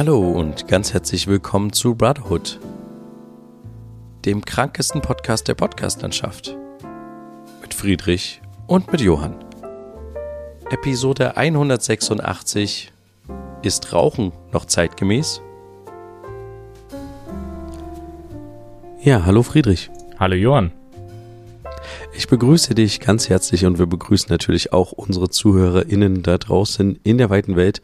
Hallo und ganz herzlich willkommen zu Brotherhood, dem krankesten Podcast der Podcastlandschaft. Mit Friedrich und mit Johann. Episode 186 Ist Rauchen noch zeitgemäß? Ja, hallo Friedrich. Hallo Johann. Ich begrüße dich ganz herzlich und wir begrüßen natürlich auch unsere ZuhörerInnen da draußen in der weiten Welt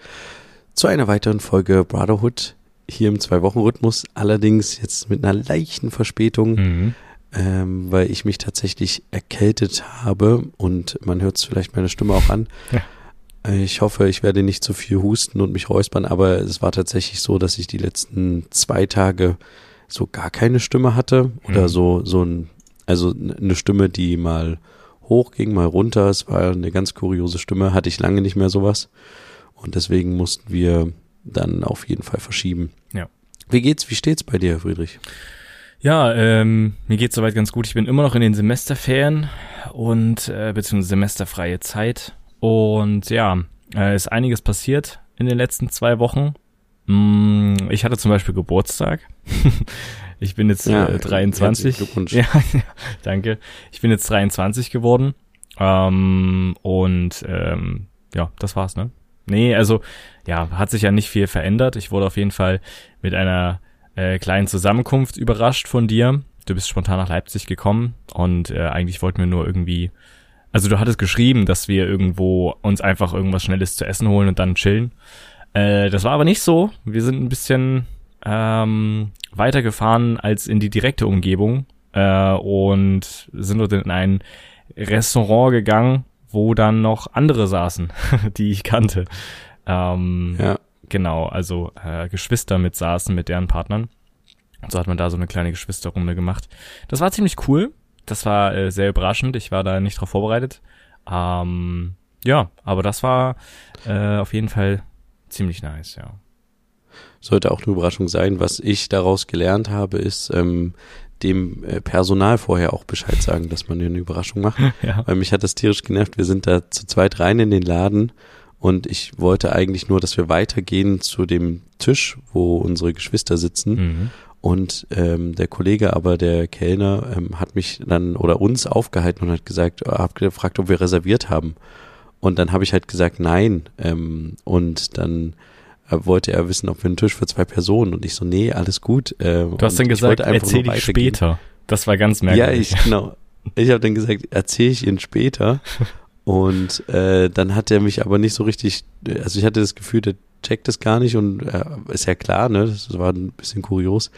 zu einer weiteren Folge Brotherhood hier im Zwei-Wochen-Rhythmus, allerdings jetzt mit einer leichten Verspätung, mhm. ähm, weil ich mich tatsächlich erkältet habe und man hört es vielleicht meine Stimme auch an. Ja. Ich hoffe, ich werde nicht zu viel husten und mich räuspern, aber es war tatsächlich so, dass ich die letzten zwei Tage so gar keine Stimme hatte oder mhm. so, so ein, also eine Stimme, die mal hoch ging, mal runter. Es war eine ganz kuriose Stimme, hatte ich lange nicht mehr sowas. Und deswegen mussten wir dann auf jeden Fall verschieben. Ja. Wie geht's, wie steht's bei dir, Friedrich? Ja, ähm, mir geht's soweit ganz gut. Ich bin immer noch in den Semesterferien und äh, beziehungsweise semesterfreie Zeit. Und ja, äh, ist einiges passiert in den letzten zwei Wochen. Mm, ich hatte zum Beispiel Geburtstag. ich bin jetzt ja, äh, 23. Glückwunsch. Ja, ja, danke. Ich bin jetzt 23 geworden. Ähm, und ähm, ja, das war's, ne? Nee, also ja, hat sich ja nicht viel verändert. Ich wurde auf jeden Fall mit einer äh, kleinen Zusammenkunft überrascht von dir. Du bist spontan nach Leipzig gekommen und äh, eigentlich wollten wir nur irgendwie, also du hattest geschrieben, dass wir irgendwo uns einfach irgendwas Schnelles zu essen holen und dann chillen. Äh, das war aber nicht so. Wir sind ein bisschen ähm, weitergefahren als in die direkte Umgebung äh, und sind dort in ein Restaurant gegangen, wo dann noch andere saßen, die ich kannte. Ähm, ja. Genau, also äh, Geschwister mit saßen mit deren Partnern. Und so hat man da so eine kleine Geschwisterrunde gemacht. Das war ziemlich cool. Das war äh, sehr überraschend. Ich war da nicht drauf vorbereitet. Ähm, ja, aber das war äh, auf jeden Fall ziemlich nice, ja. Sollte auch eine Überraschung sein. Was ich daraus gelernt habe, ist, ähm, dem äh, Personal vorher auch Bescheid sagen, dass man eine Überraschung macht. ja. Weil mich hat das tierisch genervt. Wir sind da zu zweit rein in den Laden und ich wollte eigentlich nur, dass wir weitergehen zu dem Tisch, wo unsere Geschwister sitzen. Mhm. Und ähm, der Kollege, aber der Kellner, ähm, hat mich dann oder uns aufgehalten und hat gesagt, äh, hat gefragt, ob wir reserviert haben. Und dann habe ich halt gesagt, nein. Ähm, und dann wollte er wissen, ob wir einen Tisch für zwei Personen und ich so, nee, alles gut. Äh, du hast dann gesagt, erzähl ich später. Das war ganz merkwürdig. Ja, ich, genau. Ich habe dann gesagt, erzähl ich ihn später. und äh, dann hat er mich aber nicht so richtig, also ich hatte das Gefühl, der checkt das gar nicht und äh, ist ja klar, ne, das war ein bisschen kurios.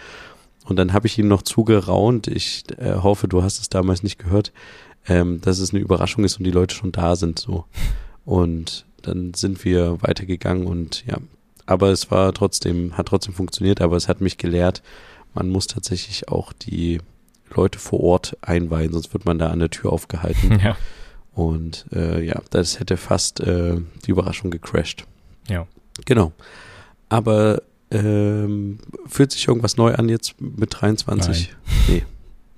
Und dann habe ich ihm noch zugeraunt, ich äh, hoffe, du hast es damals nicht gehört, ähm, dass es eine Überraschung ist und die Leute schon da sind, so. Und dann sind wir weitergegangen und ja, aber es war trotzdem, hat trotzdem funktioniert, aber es hat mich gelehrt, man muss tatsächlich auch die Leute vor Ort einweihen, sonst wird man da an der Tür aufgehalten. Ja. Und äh, ja, das hätte fast äh, die Überraschung gecrashed. Ja. Genau. Aber ähm, fühlt sich irgendwas neu an jetzt mit 23? Nein. Nee.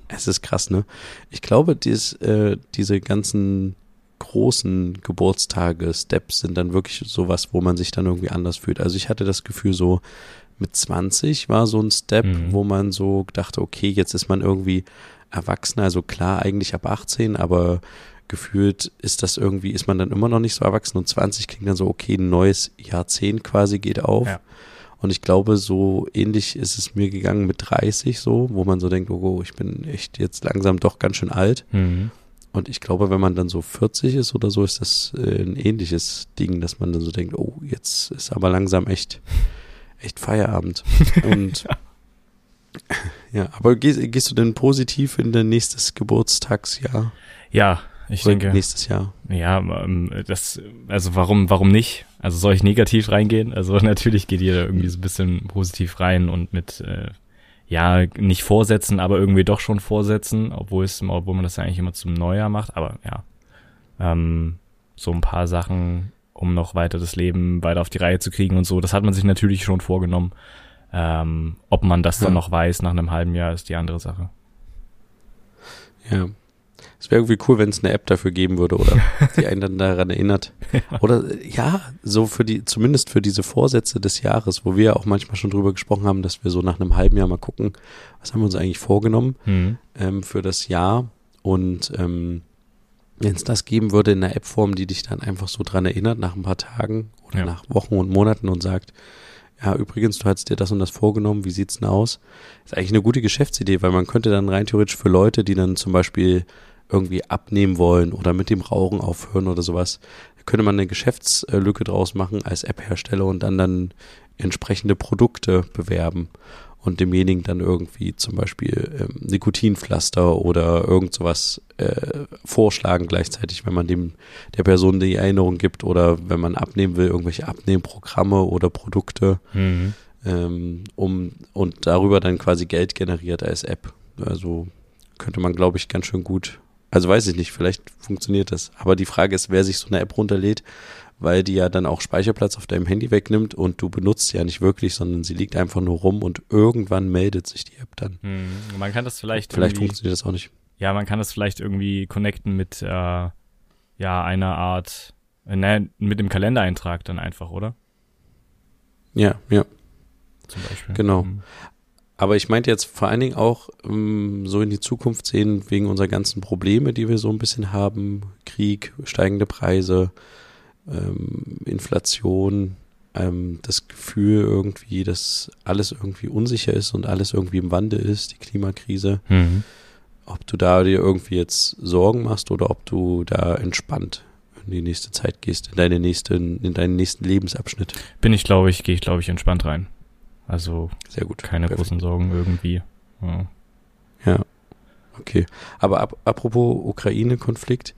Es ist krass, ne? Ich glaube, dies, äh, diese ganzen großen Geburtstage, Steps sind dann wirklich sowas, wo man sich dann irgendwie anders fühlt. Also ich hatte das Gefühl so, mit 20 war so ein Step, mhm. wo man so dachte, okay, jetzt ist man irgendwie erwachsen, also klar eigentlich ab 18, aber gefühlt ist das irgendwie, ist man dann immer noch nicht so erwachsen und 20 klingt dann so, okay, ein neues Jahrzehnt quasi geht auf. Ja. Und ich glaube, so ähnlich ist es mir gegangen mit 30 so, wo man so denkt, oh, ich bin echt jetzt langsam doch ganz schön alt. Mhm. Und ich glaube, wenn man dann so 40 ist oder so, ist das äh, ein ähnliches Ding, dass man dann so denkt, oh, jetzt ist aber langsam echt, echt Feierabend. Und ja. ja, aber gehst, gehst du denn positiv in dein nächstes Geburtstagsjahr? Ja, ich oder denke. Nächstes Jahr. Ja, ähm, das, also warum, warum nicht? Also soll ich negativ reingehen? Also natürlich geht jeder irgendwie so ein bisschen positiv rein und mit äh, ja, nicht vorsetzen, aber irgendwie doch schon vorsetzen, obwohl es, obwohl man das ja eigentlich immer zum Neujahr macht, aber ja. Ähm, so ein paar Sachen, um noch weiter das Leben weiter auf die Reihe zu kriegen und so, das hat man sich natürlich schon vorgenommen. Ähm, ob man das dann noch weiß nach einem halben Jahr, ist die andere Sache. Ja. Es wäre irgendwie cool, wenn es eine App dafür geben würde oder die einen dann daran erinnert. Oder ja, so für die, zumindest für diese Vorsätze des Jahres, wo wir ja auch manchmal schon drüber gesprochen haben, dass wir so nach einem halben Jahr mal gucken, was haben wir uns eigentlich vorgenommen Mhm. ähm, für das Jahr. Und ähm, wenn es das geben würde in einer App-Form, die dich dann einfach so dran erinnert nach ein paar Tagen oder Ja. nach Wochen und Monaten und sagt, ja, übrigens, du hast dir das und das vorgenommen, wie sieht's denn aus? Ist eigentlich eine gute Geschäftsidee, weil man könnte dann rein theoretisch für Leute, die dann zum Beispiel irgendwie abnehmen wollen oder mit dem Rauchen aufhören oder sowas, da könnte man eine Geschäftslücke draus machen als App-Hersteller und dann dann entsprechende Produkte bewerben und demjenigen dann irgendwie zum Beispiel ähm, Nikotinpflaster oder irgend sowas äh, vorschlagen gleichzeitig, wenn man dem der Person die Erinnerung gibt oder wenn man abnehmen will, irgendwelche Abnehmprogramme oder Produkte, Mhm. ähm, um und darüber dann quasi Geld generiert als App. Also könnte man, glaube ich, ganz schön gut. Also weiß ich nicht, vielleicht funktioniert das. Aber die Frage ist, wer sich so eine App runterlädt, weil die ja dann auch Speicherplatz auf deinem Handy wegnimmt und du benutzt sie ja nicht wirklich, sondern sie liegt einfach nur rum und irgendwann meldet sich die App dann. Mhm. Man kann das vielleicht, Vielleicht funktioniert das auch nicht. Ja, man kann das vielleicht irgendwie connecten mit, äh, ja, einer Art, äh, ne, mit dem Kalendereintrag dann einfach, oder? Ja, ja. Zum Beispiel. Genau. Aber ich meinte jetzt vor allen Dingen auch ähm, so in die Zukunft sehen, wegen unserer ganzen Probleme, die wir so ein bisschen haben. Krieg, steigende Preise, ähm, Inflation, ähm, das Gefühl irgendwie, dass alles irgendwie unsicher ist und alles irgendwie im Wandel ist, die Klimakrise. Mhm. Ob du da dir irgendwie jetzt Sorgen machst oder ob du da entspannt in die nächste Zeit gehst, in deine nächsten, in deinen nächsten Lebensabschnitt. Bin ich, glaube ich, gehe ich, glaube ich, entspannt rein. Also Sehr gut. keine Perfekt. großen Sorgen irgendwie. Ja. Ja, okay. Aber ap apropos Ukraine-Konflikt,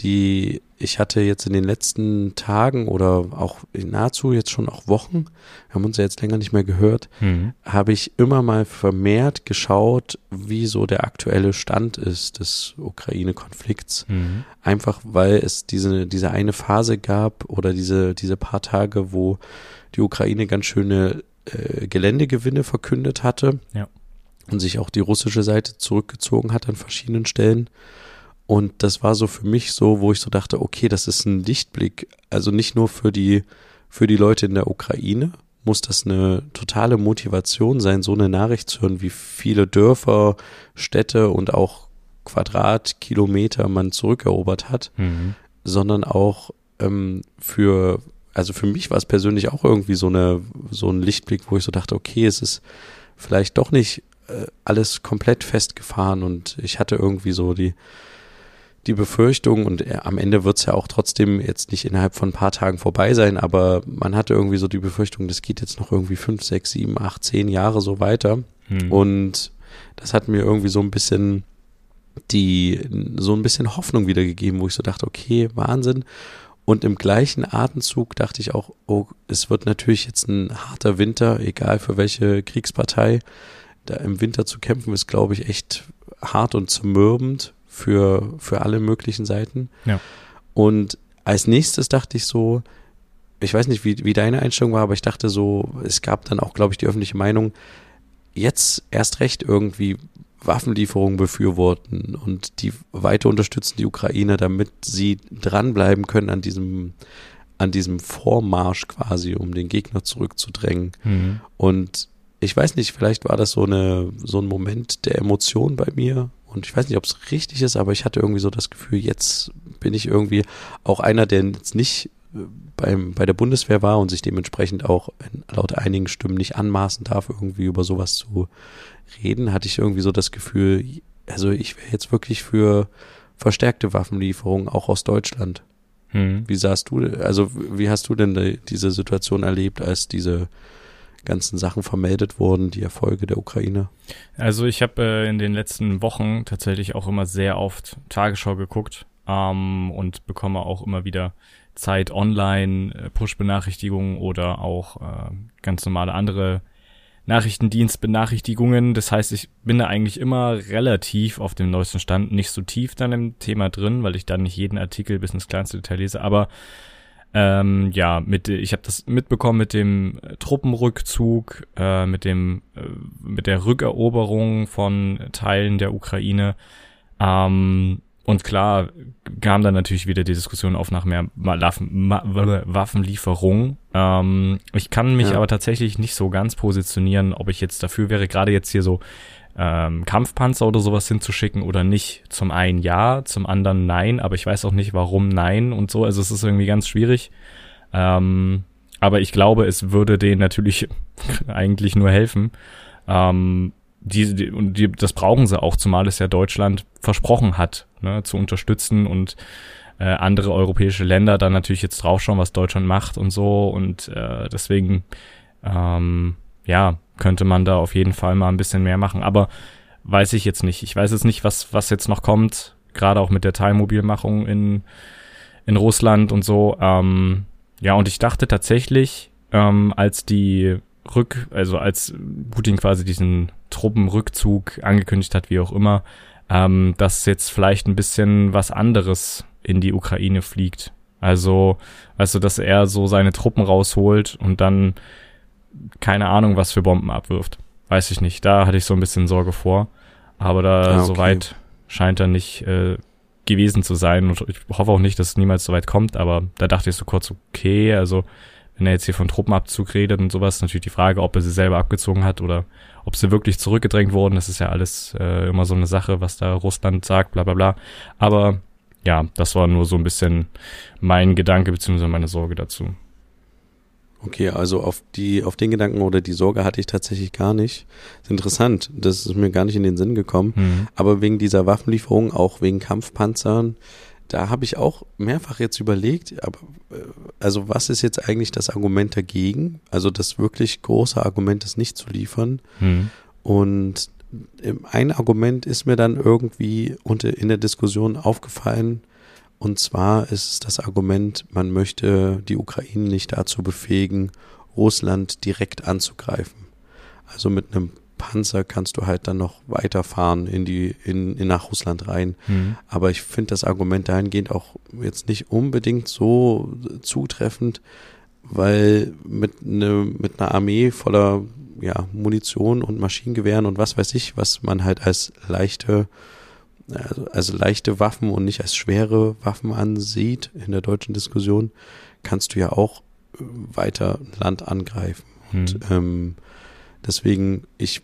die ich hatte jetzt in den letzten Tagen oder auch nahezu jetzt schon auch Wochen, wir haben uns ja jetzt länger nicht mehr gehört, Mhm. habe ich immer mal vermehrt geschaut, wie so der aktuelle Stand ist des Ukraine-Konflikts. Mhm. Einfach weil es diese, diese eine Phase gab oder diese, diese paar Tage, wo die Ukraine ganz schöne äh, Geländegewinne verkündet hatte. Ja. Und sich auch die russische Seite zurückgezogen hat an verschiedenen Stellen. Und das war so für mich so, wo ich so dachte, okay, das ist ein Lichtblick. Also nicht nur für die, für die Leute in der Ukraine muss das eine totale Motivation sein, so eine Nachricht zu hören, wie viele Dörfer, Städte und auch Quadratkilometer man zurückerobert hat, Mhm. sondern auch ähm, für, also für mich war es persönlich auch irgendwie so eine, so ein Lichtblick, wo ich so dachte, okay, es ist vielleicht doch nicht äh, alles komplett festgefahren und ich hatte irgendwie so die, die Befürchtung und äh, am Ende wird es ja auch trotzdem jetzt nicht innerhalb von ein paar Tagen vorbei sein, aber man hatte irgendwie so die Befürchtung, das geht jetzt noch irgendwie fünf, sechs, sieben, acht, zehn Jahre so weiter. Mhm. Und das hat mir irgendwie so ein bisschen die, so ein bisschen Hoffnung wiedergegeben, wo ich so dachte, okay, Wahnsinn. Und im gleichen Atemzug dachte ich auch, oh, es wird natürlich jetzt ein harter Winter, egal für welche Kriegspartei. Da im Winter zu kämpfen ist, glaube ich, echt hart und zermürbend für, für alle möglichen Seiten. Ja. Und als nächstes dachte ich so, ich weiß nicht, wie, wie deine Einstellung war, aber ich dachte so, es gab dann auch, glaube ich, die öffentliche Meinung, jetzt erst recht irgendwie Waffenlieferungen befürworten und die weiter unterstützen die Ukraine, damit sie dranbleiben können an diesem, an diesem Vormarsch quasi, um den Gegner zurückzudrängen. Mhm. Und ich weiß nicht, vielleicht war das so eine, so ein Moment der Emotion bei mir. Und ich weiß nicht, ob es richtig ist, aber ich hatte irgendwie so das Gefühl, jetzt bin ich irgendwie auch einer, der jetzt nicht beim, bei der Bundeswehr war und sich dementsprechend auch laut einigen Stimmen nicht anmaßen darf, irgendwie über sowas zu reden, hatte ich irgendwie so das Gefühl, also ich wäre jetzt wirklich für verstärkte Waffenlieferungen auch aus Deutschland. Mhm. Wie sahst du, also wie hast du denn die- diese Situation erlebt, als diese ganzen Sachen vermeldet wurden, die Erfolge der Ukraine? Also ich habe äh, in den letzten Wochen tatsächlich auch immer sehr oft Tagesschau geguckt ähm, und bekomme auch immer wieder Zeit online, äh, Push-Benachrichtigungen oder auch äh, ganz normale andere Nachrichtendienstbenachrichtigungen. Das heißt, ich bin da eigentlich immer relativ auf dem neuesten Stand, nicht so tief dann im Thema drin, weil ich dann nicht jeden Artikel bis ins kleinste Detail lese, aber ähm, ja, mit ich habe das mitbekommen mit dem äh, Truppenrückzug, äh, mit dem äh, mit der Rückeroberung von Teilen der Ukraine. Ähm, und klar kam dann natürlich wieder die Diskussion auf nach mehr Waffenlieferung. Ähm, ich kann mich ja. aber tatsächlich nicht so ganz positionieren, ob ich jetzt dafür wäre, gerade jetzt hier so ähm, Kampfpanzer oder sowas hinzuschicken oder nicht. Zum einen ja, zum anderen nein, aber ich weiß auch nicht, warum nein und so. Also es ist irgendwie ganz schwierig. Ähm, aber ich glaube, es würde denen natürlich eigentlich nur helfen. Ähm, die, die, und die, das brauchen sie auch, zumal es ja Deutschland versprochen hat, ne, zu unterstützen und äh, andere europäische Länder dann natürlich jetzt draufschauen, was Deutschland macht und so. Und äh, deswegen, ähm, ja, könnte man da auf jeden Fall mal ein bisschen mehr machen. Aber weiß ich jetzt nicht. Ich weiß jetzt nicht, was, was jetzt noch kommt, gerade auch mit der Teilmobilmachung in, in Russland und so. Ähm, ja, und ich dachte tatsächlich, ähm, als die Rück, also als Putin quasi diesen Truppenrückzug angekündigt hat, wie auch immer, ähm, dass jetzt vielleicht ein bisschen was anderes in die Ukraine fliegt. Also, also, dass er so seine Truppen rausholt und dann keine Ahnung, was für Bomben abwirft. Weiß ich nicht. Da hatte ich so ein bisschen Sorge vor. Aber da ah, okay. soweit scheint er nicht äh, gewesen zu sein. Und ich hoffe auch nicht, dass es niemals so weit kommt. Aber da dachte ich so kurz, okay, also wenn er jetzt hier von Truppenabzug redet und sowas, natürlich die Frage, ob er sie selber abgezogen hat oder ob sie wirklich zurückgedrängt wurden. Das ist ja alles äh, immer so eine Sache, was da Russland sagt, bla bla bla. Aber ja, das war nur so ein bisschen mein Gedanke beziehungsweise meine Sorge dazu. Okay, also auf die, auf den Gedanken oder die Sorge hatte ich tatsächlich gar nicht. Das ist interessant, das ist mir gar nicht in den Sinn gekommen. Mhm. Aber wegen dieser Waffenlieferung, auch wegen Kampfpanzern, da habe ich auch mehrfach jetzt überlegt, aber äh, also was ist jetzt eigentlich das Argument dagegen? Also das wirklich große Argument, das nicht zu liefern. Mhm. Und ähm, ein Argument ist mir dann irgendwie unter, in der Diskussion aufgefallen, und zwar ist es das Argument, man möchte die Ukraine nicht dazu befähigen, Russland direkt anzugreifen. Also mit einem Panzer kannst du halt dann noch weiterfahren in die, in, in nach Russland rein. Mhm. Aber ich finde das Argument dahingehend auch jetzt nicht unbedingt so zutreffend, weil mit, ne, mit einer Armee voller ja, Munition und Maschinengewehren und was weiß ich, was man halt als leichte also, also leichte Waffen und nicht als schwere Waffen ansieht in der deutschen Diskussion, kannst du ja auch weiter Land angreifen. Hm. Und ähm, deswegen, ich,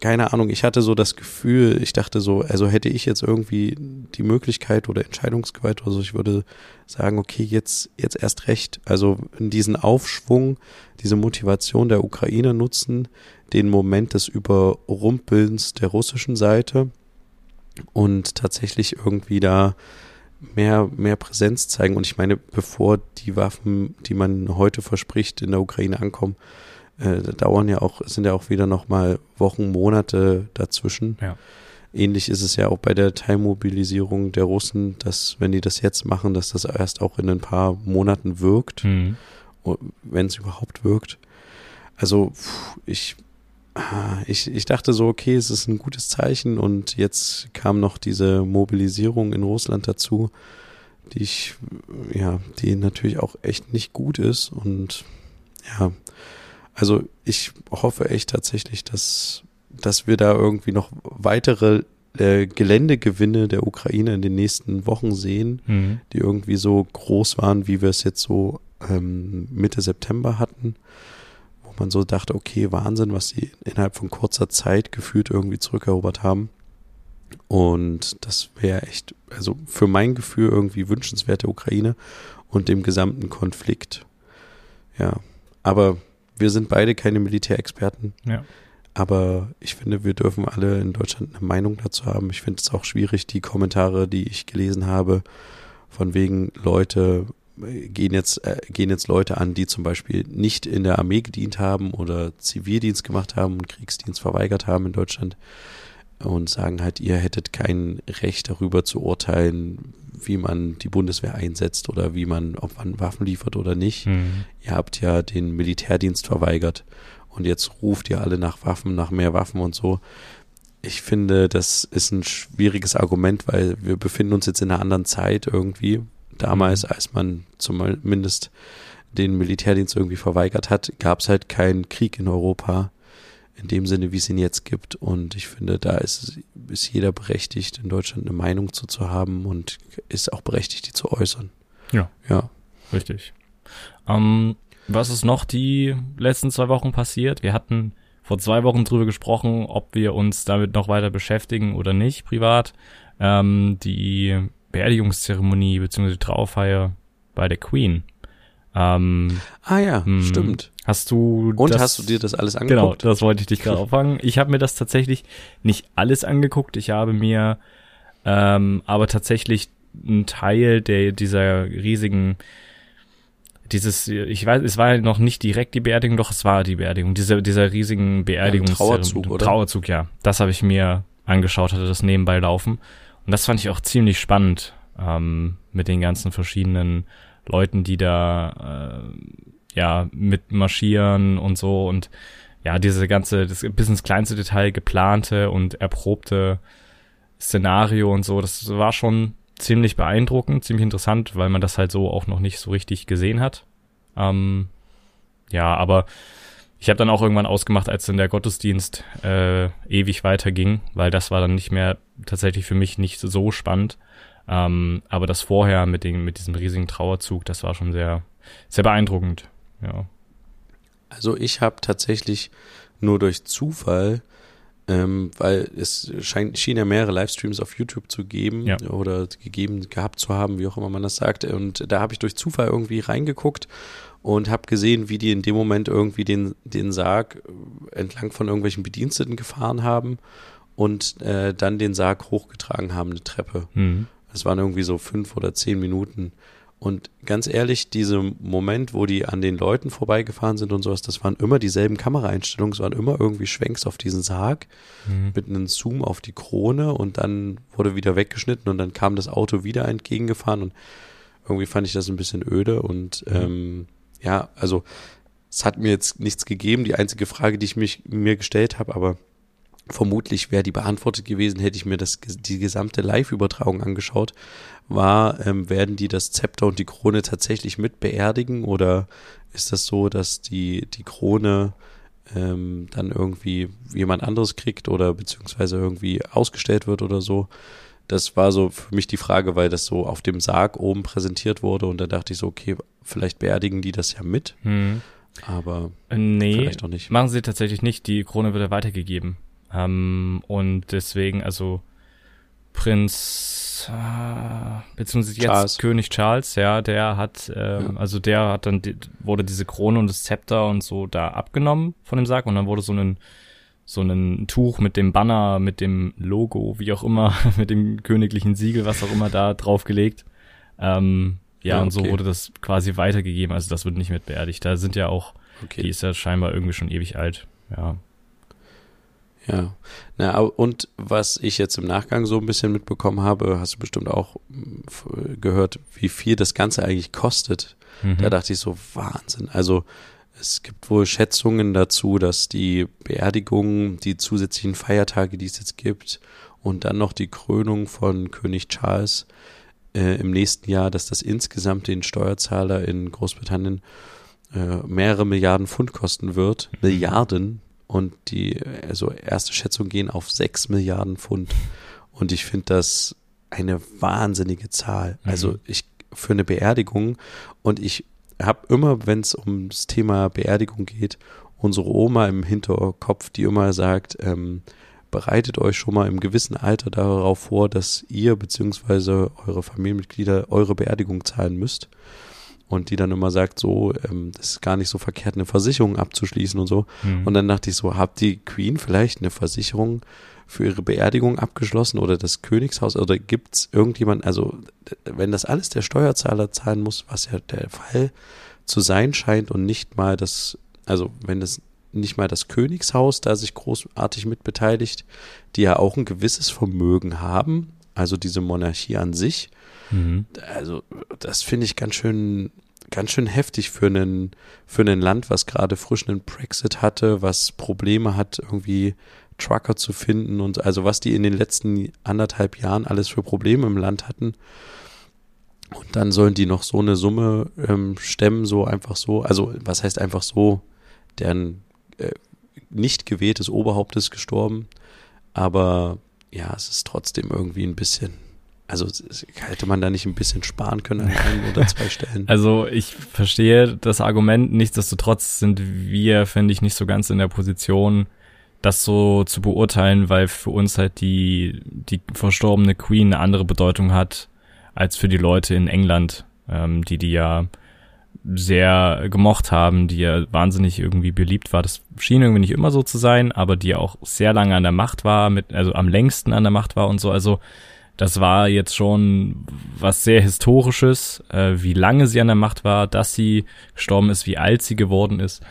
keine Ahnung, ich hatte so das Gefühl, ich dachte so, also hätte ich jetzt irgendwie die Möglichkeit oder Entscheidungsgewalt oder so, ich würde sagen, okay, jetzt, jetzt erst recht. Also in diesen Aufschwung, diese Motivation der Ukraine nutzen, den Moment des Überrumpelns der russischen Seite und tatsächlich irgendwie da mehr, mehr Präsenz zeigen. Und ich meine, bevor die Waffen, die man heute verspricht, in der Ukraine ankommen, äh, dauern ja auch, sind ja auch wieder nochmal Wochen, Monate dazwischen. Ja. Ähnlich ist es ja auch bei der Teilmobilisierung der Russen, dass wenn die das jetzt machen, dass das erst auch in ein paar Monaten wirkt, mhm. wenn es überhaupt wirkt. Also ich ich, ich dachte so, okay, es ist ein gutes Zeichen und jetzt kam noch diese Mobilisierung in Russland dazu, die ich, ja, die natürlich auch echt nicht gut ist und ja, also ich hoffe echt tatsächlich, dass, dass wir da irgendwie noch weitere äh, Geländegewinne der Ukraine in den nächsten Wochen sehen, mhm. die irgendwie so groß waren, wie wir es jetzt so ähm, Mitte September hatten man so dachte, okay, Wahnsinn, was sie innerhalb von kurzer Zeit gefühlt irgendwie zurückerobert haben. Und das wäre echt, also für mein Gefühl irgendwie wünschenswerte Ukraine und dem gesamten Konflikt. Ja, aber wir sind beide keine Militärexperten. Ja. Aber ich finde, wir dürfen alle in Deutschland eine Meinung dazu haben. Ich finde es auch schwierig, die Kommentare, die ich gelesen habe, von wegen Leute gehen jetzt, äh, gehen jetzt Leute an, die zum Beispiel nicht in der Armee gedient haben oder Zivildienst gemacht haben und Kriegsdienst verweigert haben in Deutschland und sagen halt, ihr hättet kein Recht darüber zu urteilen, wie man die Bundeswehr einsetzt oder wie man, ob man Waffen liefert oder nicht. Mhm. Ihr habt ja den Militärdienst verweigert und jetzt ruft ihr alle nach Waffen, nach mehr Waffen und so. Ich finde, das ist ein schwieriges Argument, weil wir befinden uns jetzt in einer anderen Zeit irgendwie, damals, mhm. als man zumindest den Militärdienst irgendwie verweigert hat, gab es halt keinen Krieg in Europa in dem Sinne, wie es ihn jetzt gibt. Und ich finde, da ist ist jeder berechtigt, in Deutschland eine Meinung zu, zu haben und ist auch berechtigt, die zu äußern. Ja. Ja. Richtig. Ähm, was ist noch die letzten zwei Wochen passiert? Wir hatten vor zwei Wochen drüber gesprochen, ob wir uns damit noch weiter beschäftigen oder nicht, privat. Ähm, die Beerdigungszeremonie bzw. Trauerfeier bei der Queen. Ähm, ah ja, hm, stimmt. Hast du Und das, hast du dir das alles Genau, angeguckt? das wollte ich dich gerade auffangen. Ich habe mir das tatsächlich nicht alles angeguckt. Ich habe mir ähm, aber tatsächlich einen Teil der dieser riesigen dieses, ich weiß, es war noch nicht direkt die Beerdigung, doch es war die Beerdigung, dieser, dieser riesigen Beerdigungs Trauerzug, oder? Trauerzug, ja. Das habe ich mir angeschaut, hatte das nebenbei laufen. Und das fand ich auch ziemlich spannend, ähm, mit den ganzen verschiedenen Leuten, die da äh, ja mit marschieren und so und ja, diese ganze, das bis ins kleinste Detail geplante und erprobte Szenario und so, das war schon ziemlich beeindruckend, ziemlich interessant, weil man das halt so auch noch nicht so richtig gesehen hat. Ähm, ja, aber ich habe dann auch irgendwann ausgemacht, als dann der Gottesdienst äh, ewig weiterging, weil das war dann nicht mehr tatsächlich für mich nicht so spannend. Ähm, aber das vorher mit, den, mit diesem riesigen Trauerzug, das war schon sehr, sehr beeindruckend. Ja. Also ich habe tatsächlich nur durch Zufall, ähm, weil es scheint, schien ja mehrere Livestreams auf YouTube zu geben Ja. oder gegeben gehabt zu haben, wie auch immer man das sagt. Und da habe ich durch Zufall irgendwie reingeguckt und habe gesehen, wie die in dem Moment irgendwie den, den Sarg äh, entlang von irgendwelchen Bediensteten gefahren haben und äh, dann den Sarg hochgetragen haben, eine Treppe. Mhm. Es waren irgendwie so fünf oder zehn Minuten. Und ganz ehrlich, dieser Moment, wo die an den Leuten vorbeigefahren sind und sowas, das waren immer dieselben Kameraeinstellungen, es waren immer irgendwie Schwenks auf diesen Sarg Mhm. mit einem Zoom auf die Krone und dann wurde wieder weggeschnitten und dann kam das Auto wieder entgegengefahren und irgendwie fand ich das ein bisschen öde und Mhm. ähm, ja, also es hat mir jetzt nichts gegeben. Die einzige Frage, die ich mich, mir gestellt habe, aber vermutlich wäre die beantwortet gewesen, hätte ich mir das, die gesamte Live-Übertragung angeschaut, war, ähm, werden die das Zepter und die Krone tatsächlich mit beerdigen oder ist das so, dass die, die Krone ähm, dann irgendwie jemand anderes kriegt oder beziehungsweise irgendwie ausgestellt wird oder so? Das war so für mich die Frage, weil das so auf dem Sarg oben präsentiert wurde und da dachte ich so, okay, vielleicht beerdigen die das ja mit, Mhm. aber Äh, Nee, vielleicht auch nicht. machen sie tatsächlich nicht. Die Krone wird ja weitergegeben. Ähm, und deswegen, also Prinz, äh, beziehungsweise jetzt Charles. König Charles, ja, der hat, ähm, Ja. also der hat dann, die, wurde diese Krone und das Zepter und so da abgenommen von dem Sarg und dann wurde so ein, so ein Tuch mit dem Banner, mit dem Logo, wie auch immer, mit dem königlichen Siegel, was auch immer da draufgelegt. Ähm, ja, Ja, und so wurde das quasi weitergegeben. Also das wird nicht mit beerdigt. Da sind ja auch Okay. die ist ja scheinbar irgendwie schon ewig alt. Ja. Ja. Na, und was ich jetzt im Nachgang so ein bisschen mitbekommen habe, hast du bestimmt auch f- gehört, wie viel das Ganze eigentlich kostet. Mhm. Da dachte ich so, Wahnsinn. Also es gibt wohl Schätzungen dazu, dass die Beerdigung, die zusätzlichen Feiertage, die es jetzt gibt, und dann noch die Krönung von König Charles äh, im nächsten Jahr, dass das insgesamt den Steuerzahler in Großbritannien äh, mehrere Milliarden Pfund kosten wird. Milliarden. Und die, also erste Schätzungen gehen auf sechs Milliarden Pfund. Und ich finde das eine wahnsinnige Zahl. Also Mhm. ich für eine Beerdigung und ich habe immer, wenn es ums Thema Beerdigung geht, unsere Oma im Hinterkopf, die immer sagt, ähm, bereitet euch schon mal im gewissen Alter darauf vor, dass ihr beziehungsweise eure Familienmitglieder eure Beerdigung zahlen müsst. Und die dann immer sagt, so, ähm, das ist gar nicht so verkehrt, eine Versicherung abzuschließen und so. Mhm. Und dann dachte ich so, habt die Queen vielleicht eine Versicherung für ihre Beerdigung abgeschlossen oder das Königshaus oder gibt's irgendjemand, also wenn das alles der Steuerzahler zahlen muss, was ja der Fall zu sein scheint und nicht mal das, also wenn das nicht mal das Königshaus da sich großartig mit beteiligt, die ja auch ein gewisses Vermögen haben, also diese Monarchie an sich, Mhm. also das finde ich ganz schön, ganz schön heftig für einen, für ein Land, was gerade frisch einen Brexit hatte, was Probleme hat, irgendwie Trucker zu finden und also was die in den letzten anderthalb Jahren alles für Probleme im Land hatten. Und dann sollen die noch so eine Summe ähm, stemmen, so einfach so. Also was heißt einfach so, deren äh, nicht gewähltes Oberhaupt ist gestorben, aber ja, es ist trotzdem irgendwie ein bisschen also hätte man da nicht ein bisschen sparen können an ein oder zwei Stellen? Also ich verstehe das Argument, nichtsdestotrotz sind wir, finde ich, nicht so ganz in der Position, das so zu beurteilen, weil für uns halt die, die verstorbene Queen eine andere Bedeutung hat als für die Leute in England, ähm, die die ja sehr gemocht haben, die ja wahnsinnig irgendwie beliebt war. Das schien irgendwie nicht immer so zu sein, aber die ja auch sehr lange an der Macht war, mit, also am längsten an der Macht war und so. Also das war jetzt schon was sehr Historisches, äh, wie lange sie an der Macht war, dass sie gestorben ist, wie alt sie geworden ist.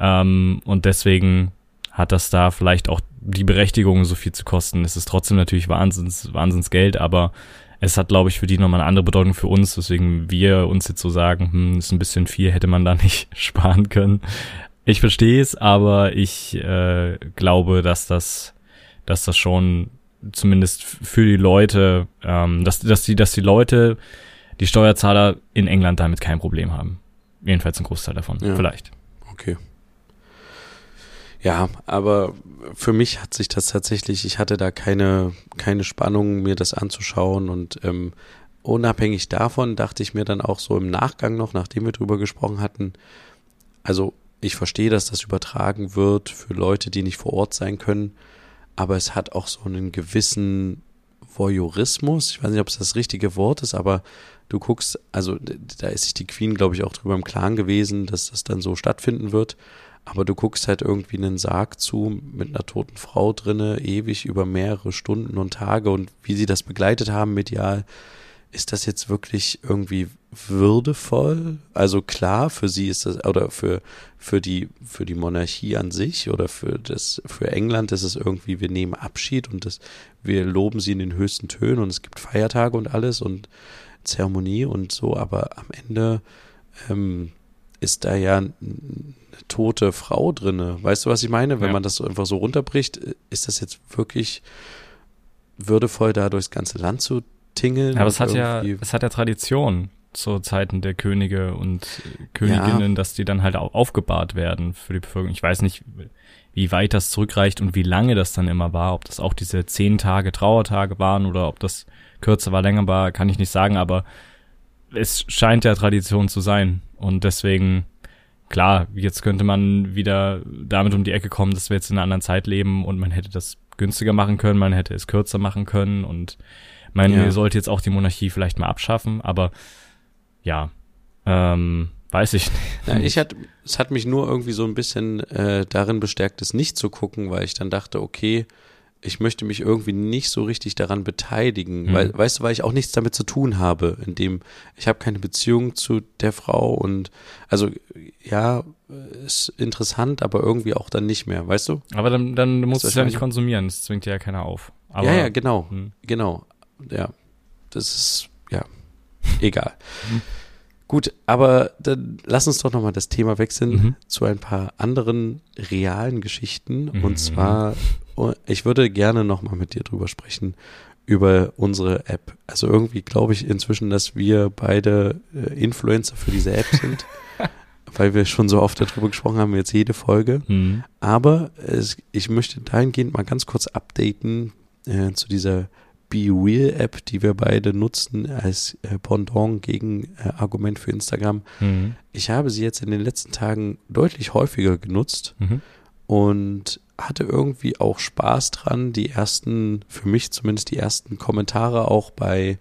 Ähm, und deswegen hat das da vielleicht auch die Berechtigung, so viel zu kosten. Es ist trotzdem natürlich Wahnsinns, Wahnsinns Geld, aber es hat, glaube ich, für die nochmal eine andere Bedeutung für uns, weswegen wir uns jetzt so sagen, hm, ist ein bisschen viel, hätte man da nicht sparen können. Ich verstehe es, aber ich äh, glaube, dass das, dass das schon zumindest für die Leute, ähm, dass, dass, die, dass die Leute, die Steuerzahler in England damit kein Problem haben. Jedenfalls ein Großteil davon. Ja. Vielleicht. Okay. Ja, aber für mich hat sich das tatsächlich, ich hatte da keine, keine Spannung, mir das anzuschauen und ähm, unabhängig davon dachte ich mir dann auch so im Nachgang noch, nachdem wir drüber gesprochen hatten, also ich verstehe, dass das übertragen wird für Leute, die nicht vor Ort sein können aber es hat auch so einen gewissen Voyeurismus. Ich weiß nicht, ob es das richtige Wort ist, aber du guckst, also da ist sich die Queen, glaube ich, auch drüber im Klaren gewesen, dass das dann so stattfinden wird. Aber du guckst halt irgendwie einen Sarg zu mit einer toten Frau drinne, ewig über mehrere Stunden und Tage und wie sie das begleitet haben medial ist das jetzt wirklich irgendwie würdevoll? Also klar, für sie ist das, oder für, für die, für die Monarchie an sich oder für das, für England ist es irgendwie, wir nehmen Abschied und das, wir loben sie in den höchsten Tönen und es gibt Feiertage und alles und Zeremonie und so, aber am Ende ähm, ist da ja eine tote Frau drinne. Weißt du, was ich meine? Wenn ja. man das so einfach so runterbricht, ist das jetzt wirklich würdevoll, da durchs ganze Land zu tingeln. Aber es hat ja, es hat ja Tradition zu Zeiten der Könige und Königinnen, ja. dass die dann halt auch aufgebahrt werden für die Bevölkerung. Ich weiß nicht, wie weit das zurückreicht und wie lange das dann immer war, ob das auch diese zehn Tage Trauertage waren oder ob das kürzer war, länger war, kann ich nicht sagen, aber es scheint ja Tradition zu sein und deswegen klar, jetzt könnte man wieder damit um die Ecke kommen, dass wir jetzt in einer anderen Zeit leben und man hätte das günstiger machen können, man hätte es kürzer machen können und man ja. sollte jetzt auch die Monarchie vielleicht mal abschaffen, aber ja, ähm, weiß ich nicht. Ja, ich hat, es hat mich nur irgendwie so ein bisschen äh, darin bestärkt, es nicht zu gucken, weil ich dann dachte, okay, ich möchte mich irgendwie nicht so richtig daran beteiligen, mhm. weil, weißt du, weil ich auch nichts damit zu tun habe, indem ich habe keine Beziehung zu der Frau und also ja, ist interessant, aber irgendwie auch dann nicht mehr, weißt du? Aber dann, dann musst du es ja nicht konsumieren, das zwingt dir ja keiner auf. Aber, ja, ja, genau, mh. genau ja, das ist, ja, egal. Gut, aber dann lass uns doch nochmal das Thema wechseln mhm. zu ein paar anderen realen Geschichten. Mhm. Und zwar, oh, ich würde gerne nochmal mit dir drüber sprechen, über unsere App. Also irgendwie glaube ich inzwischen, dass wir beide äh, Influencer für diese App sind, weil wir schon so oft darüber gesprochen haben, jetzt jede Folge. Mhm. Aber es, ich möchte dahingehend mal ganz kurz updaten äh, zu dieser Be Real App, die wir beide nutzen als äh, Pendant gegen äh, Argument für Instagram. Mhm. Ich habe sie jetzt in den letzten Tagen deutlich häufiger genutzt mhm. und hatte irgendwie auch Spaß dran, die ersten, für mich zumindest die ersten Kommentare auch bei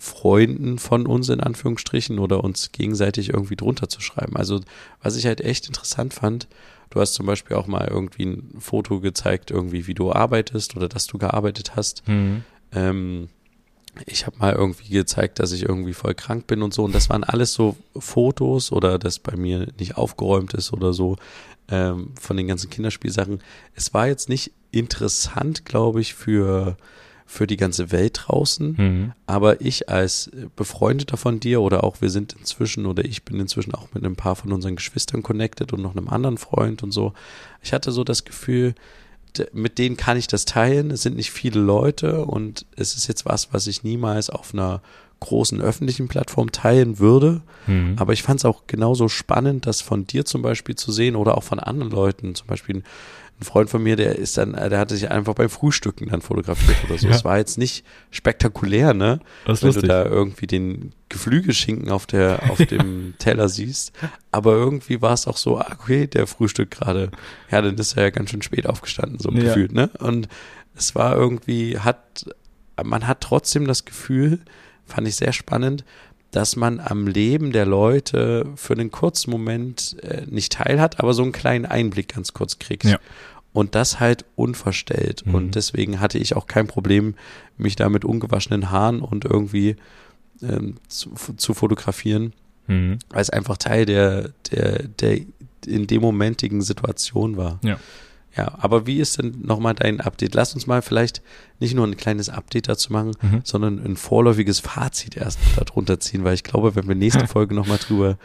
Freunden von uns in Anführungsstrichen oder uns gegenseitig irgendwie drunter zu schreiben. Also was ich halt echt interessant fand, du hast zum Beispiel auch mal irgendwie ein Foto gezeigt, irgendwie wie du arbeitest oder dass du gearbeitet hast. Mhm. Ähm, ich habe mal irgendwie gezeigt, dass ich irgendwie voll krank bin und so. Und das waren alles so Fotos oder dass bei mir nicht aufgeräumt ist oder so ähm, von den ganzen Kinderspielsachen. Es war jetzt nicht interessant, glaube ich, für für die ganze Welt draußen. Mhm. Aber ich als Befreundeter von dir oder auch wir sind inzwischen oder ich bin inzwischen auch mit ein paar von unseren Geschwistern connected und noch einem anderen Freund und so. Ich hatte so das Gefühl, mit denen kann ich das teilen. Es sind nicht viele Leute und es ist jetzt was, was ich niemals auf einer großen öffentlichen Plattform teilen würde. Mhm. Aber ich fand es auch genauso spannend, das von dir zum Beispiel zu sehen oder auch von anderen Leuten, zum Beispiel ein Freund von mir, der ist dann, der hatte sich einfach beim Frühstücken dann fotografiert oder so. Es war jetzt nicht spektakulär, ne? Das ist Wenn lustig. du da irgendwie den Geflügelschinken auf der, auf dem Teller siehst. Aber irgendwie war es auch so, ah, okay, der Frühstück gerade. Ja, dann ist er ja ganz schön spät aufgestanden, so Ja. gefühlt, ne? Und es war irgendwie, hat, man hat trotzdem das Gefühl, fand ich sehr spannend, dass man am Leben der Leute für einen kurzen Moment äh, nicht teilhat, aber so einen kleinen Einblick ganz kurz kriegt. Ja. Und das halt unverstellt. Mhm. Und deswegen hatte ich auch kein Problem, mich da mit ungewaschenen Haaren und irgendwie ähm, zu, zu fotografieren, Mhm. weil es einfach Teil der, der, der in dem momentigen Situation war. Ja. Ja, aber wie ist denn nochmal dein Update? Lass uns mal vielleicht nicht nur ein kleines Update dazu machen, Mhm. sondern ein vorläufiges Fazit erstmal darunter ziehen, weil ich glaube, wenn wir nächste Folge nochmal drüber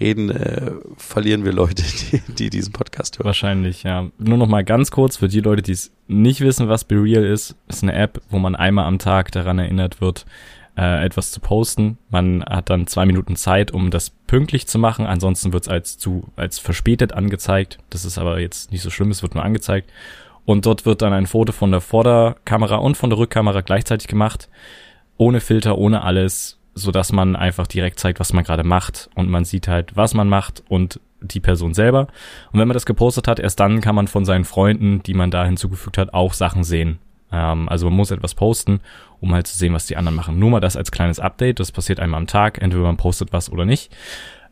reden, äh, verlieren wir Leute, die, die diesen Podcast hören. Wahrscheinlich, ja. Nur noch mal ganz kurz für die Leute, die es nicht wissen, was BeReal ist. Ist eine App, wo man einmal am Tag daran erinnert wird, äh, etwas zu posten. Man hat dann zwei Minuten Zeit, um das pünktlich zu machen. Ansonsten wird es als zu als verspätet angezeigt. Das ist aber jetzt nicht so schlimm. Es wird nur angezeigt. Und dort wird dann ein Foto von der Vorderkamera und von der Rückkamera gleichzeitig gemacht, ohne Filter, ohne alles, so dass man einfach direkt zeigt, was man gerade macht und man sieht halt, was man macht und die Person selber. Und wenn man das gepostet hat, erst dann kann man von seinen Freunden, die man da hinzugefügt hat, auch Sachen sehen. Ähm, also man muss etwas posten, um halt zu sehen, was die anderen machen. Nur mal das als kleines Update. Das passiert einmal am Tag. Entweder man postet was oder nicht.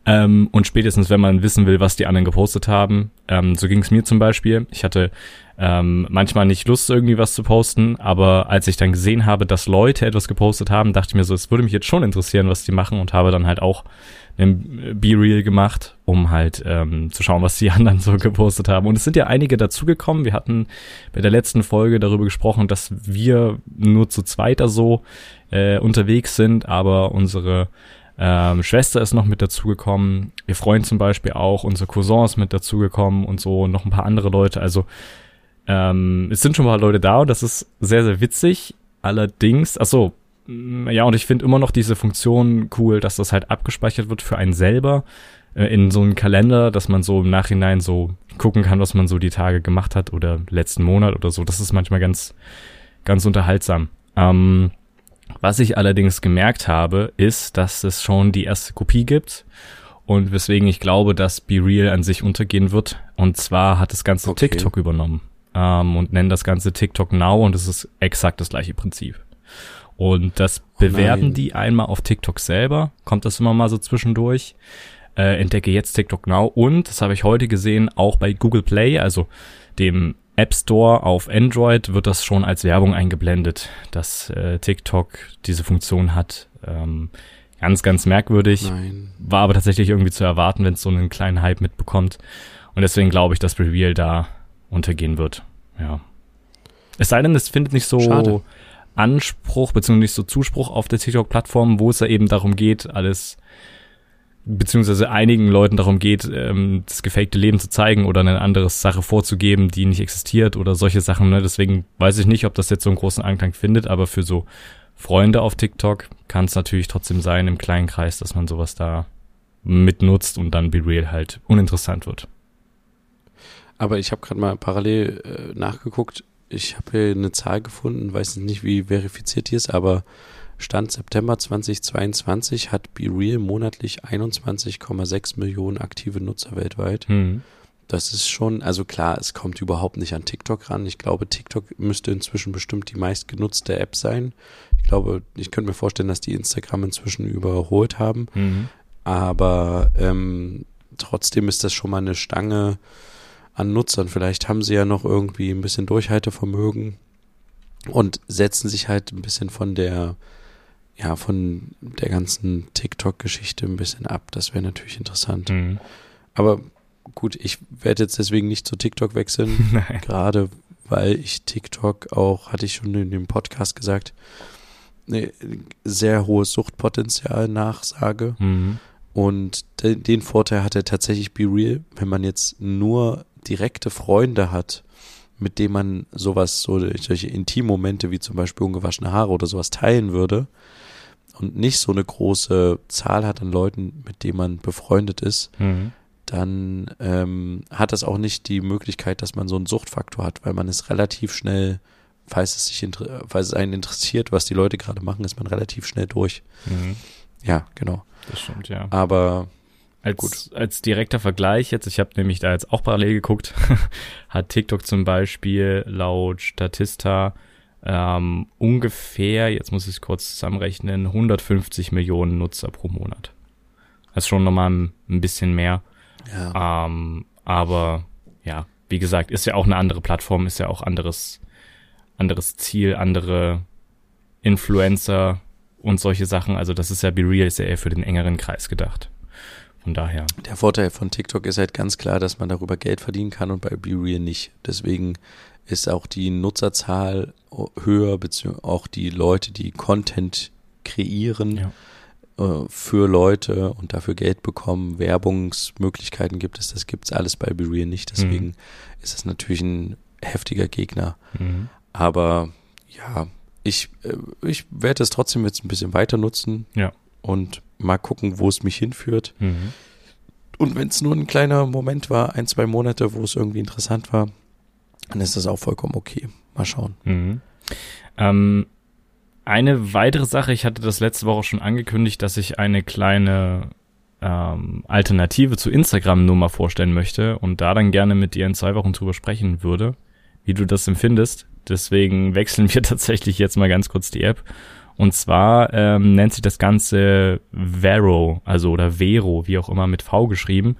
Ähm, und spätestens, wenn man wissen will, was die anderen gepostet haben, ähm, so ging es mir zum Beispiel. Ich hatte ähm, manchmal nicht Lust, irgendwie was zu posten, aber als ich dann gesehen habe, dass Leute etwas gepostet haben, dachte ich mir so, es würde mich jetzt schon interessieren, was die machen und habe dann halt auch einen Be-Real gemacht, um halt ähm, zu schauen, was die anderen so gepostet haben. Und es sind ja einige dazugekommen. Wir hatten bei der letzten Folge darüber gesprochen, dass wir nur zu zweiter so äh, unterwegs sind, aber unsere ähm, Schwester ist noch mit dazugekommen, ihr Freund zum Beispiel auch, unser Cousin ist mit dazugekommen und so und noch ein paar andere Leute. Also ähm, es sind schon mal Leute da und das ist sehr, sehr witzig. Allerdings, ach so, ja, und ich finde immer noch diese Funktion cool, dass das halt abgespeichert wird für einen selber äh, in so einen Kalender, dass man so im Nachhinein so gucken kann, was man so die Tage gemacht hat oder letzten Monat oder so. Das ist manchmal ganz, ganz unterhaltsam. Ähm, was ich allerdings gemerkt habe, ist, dass es schon die erste Kopie gibt und weswegen ich glaube, dass BeReal an sich untergehen wird. Und zwar hat das Ganze Okay. TikTok übernommen ähm, und nennen das Ganze TikTok Now und es ist exakt das gleiche Prinzip. Und das bewerben nein. die einmal auf TikTok selber, kommt das immer mal so zwischendurch. Äh, entdecke jetzt TikTok Now und, das habe ich heute gesehen, auch bei Google Play, also dem App Store auf Android, wird das schon als Werbung eingeblendet, dass äh, TikTok diese Funktion hat. Ähm, ganz, ganz merkwürdig. Nein. War aber tatsächlich irgendwie zu erwarten, wenn es so einen kleinen Hype mitbekommt. Und deswegen glaube ich, dass Reveal da untergehen wird. Ja. Es sei denn, es findet nicht so Schade. Anspruch, beziehungsweise nicht so Zuspruch auf der TikTok-Plattform, wo es ja eben darum geht, alles, beziehungsweise einigen Leuten darum geht, ähm, das gefakte Leben zu zeigen oder eine andere Sache vorzugeben, die nicht existiert oder solche Sachen. Ne? Deswegen weiß ich nicht, ob das jetzt so einen großen Anklang findet, aber für so Freunde auf TikTok kann es natürlich trotzdem sein, im kleinen Kreis, dass man sowas da mitnutzt und dann Be Real halt uninteressant wird. Aber ich habe gerade mal parallel äh, nachgeguckt. Ich habe hier eine Zahl gefunden, weiß nicht, wie verifiziert die ist, aber Stand September 2022 hat BeReal monatlich 21,6 Millionen aktive Nutzer weltweit. Hm. Das ist schon, also klar, es kommt überhaupt nicht an TikTok ran. Ich glaube, TikTok müsste inzwischen bestimmt die meistgenutzte App sein. Ich glaube, ich könnte mir vorstellen, dass die Instagram inzwischen überholt haben. Mhm. Aber ähm, trotzdem ist das schon mal eine Stange an Nutzern. Vielleicht haben sie ja noch irgendwie ein bisschen Durchhaltevermögen und setzen sich halt ein bisschen von der, ja, von der ganzen TikTok-Geschichte ein bisschen ab. Das wäre natürlich interessant. Mhm. Aber gut, ich werde jetzt deswegen nicht zu TikTok wechseln, Nein. gerade weil ich TikTok auch, hatte ich schon in dem Podcast gesagt, ne, sehr hohes Suchtpotenzial nachsage. Mhm. Und de den Vorteil hat er tatsächlich Be Real, wenn man jetzt nur direkte Freunde hat, mit denen man sowas, so solche Intimmomente wie zum Beispiel ungewaschene Haare oder sowas teilen würde und nicht so eine große Zahl hat an Leuten, mit denen man befreundet ist, Mhm. dann ähm, hat das auch nicht die Möglichkeit, dass man so einen Suchtfaktor hat, weil man ist relativ schnell, falls es sich falls es einen interessiert, was die Leute gerade machen, ist man relativ schnell durch. Mhm. Ja, genau. Das stimmt, ja. Aber als, Gut. als direkter Vergleich jetzt, ich habe nämlich da jetzt auch parallel geguckt, hat TikTok zum Beispiel laut Statista ähm, ungefähr, jetzt muss ich es kurz zusammenrechnen, 150 Millionen Nutzer pro Monat. Das ist schon nochmal ein, ein bisschen mehr. Ja. Ähm, aber ja, wie gesagt, ist ja auch eine andere Plattform, ist ja auch anderes, anderes Ziel, andere Influencer und solche Sachen. Also das ist ja Be Real, ist ja eher für den engeren Kreis gedacht. Von daher. Der Vorteil von TikTok ist halt ganz klar, dass man darüber Geld verdienen kann und bei Be Real nicht. Deswegen ist auch die Nutzerzahl höher, beziehungsweise auch die Leute, die Content kreieren ja. äh, für Leute und dafür Geld bekommen, Werbungsmöglichkeiten gibt es, das gibt es alles bei BeReal nicht. Deswegen mhm. ist es natürlich ein heftiger Gegner. Mhm. Aber ja, ich, äh, ich werde es trotzdem jetzt ein bisschen weiter nutzen ja. und mal gucken, wo es mich hinführt. Mhm. Und wenn es nur ein kleiner Moment war, ein, zwei Monate, wo es irgendwie interessant war, dann ist das auch vollkommen okay. Mal schauen. Mhm. Ähm, eine weitere Sache, ich hatte das letzte Woche schon angekündigt, dass ich eine kleine ähm, Alternative zu Instagram nur mal vorstellen möchte und da dann gerne mit dir in zwei Wochen drüber sprechen würde, wie du das empfindest. Deswegen wechseln wir tatsächlich jetzt mal ganz kurz die App. Und zwar ähm, nennt sich das Ganze Vero, also oder Vero, wie auch immer mit V geschrieben.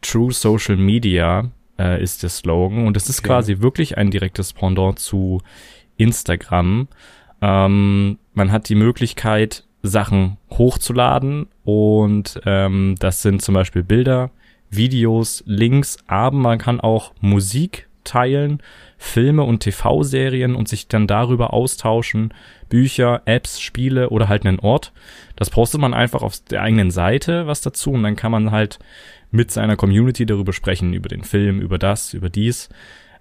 True Social Media äh, ist der Slogan. Und es ist okay. quasi wirklich ein direktes Pendant zu Instagram. Ähm, man hat die Möglichkeit, Sachen hochzuladen und ähm, das sind zum Beispiel Bilder, Videos, Links, aber man kann auch Musik teilen, Filme und TV-Serien und sich dann darüber austauschen, Bücher, Apps, Spiele oder halt einen Ort. Das postet man einfach auf der eigenen Seite was dazu und dann kann man halt mit seiner Community darüber sprechen, über den Film, über das, über dies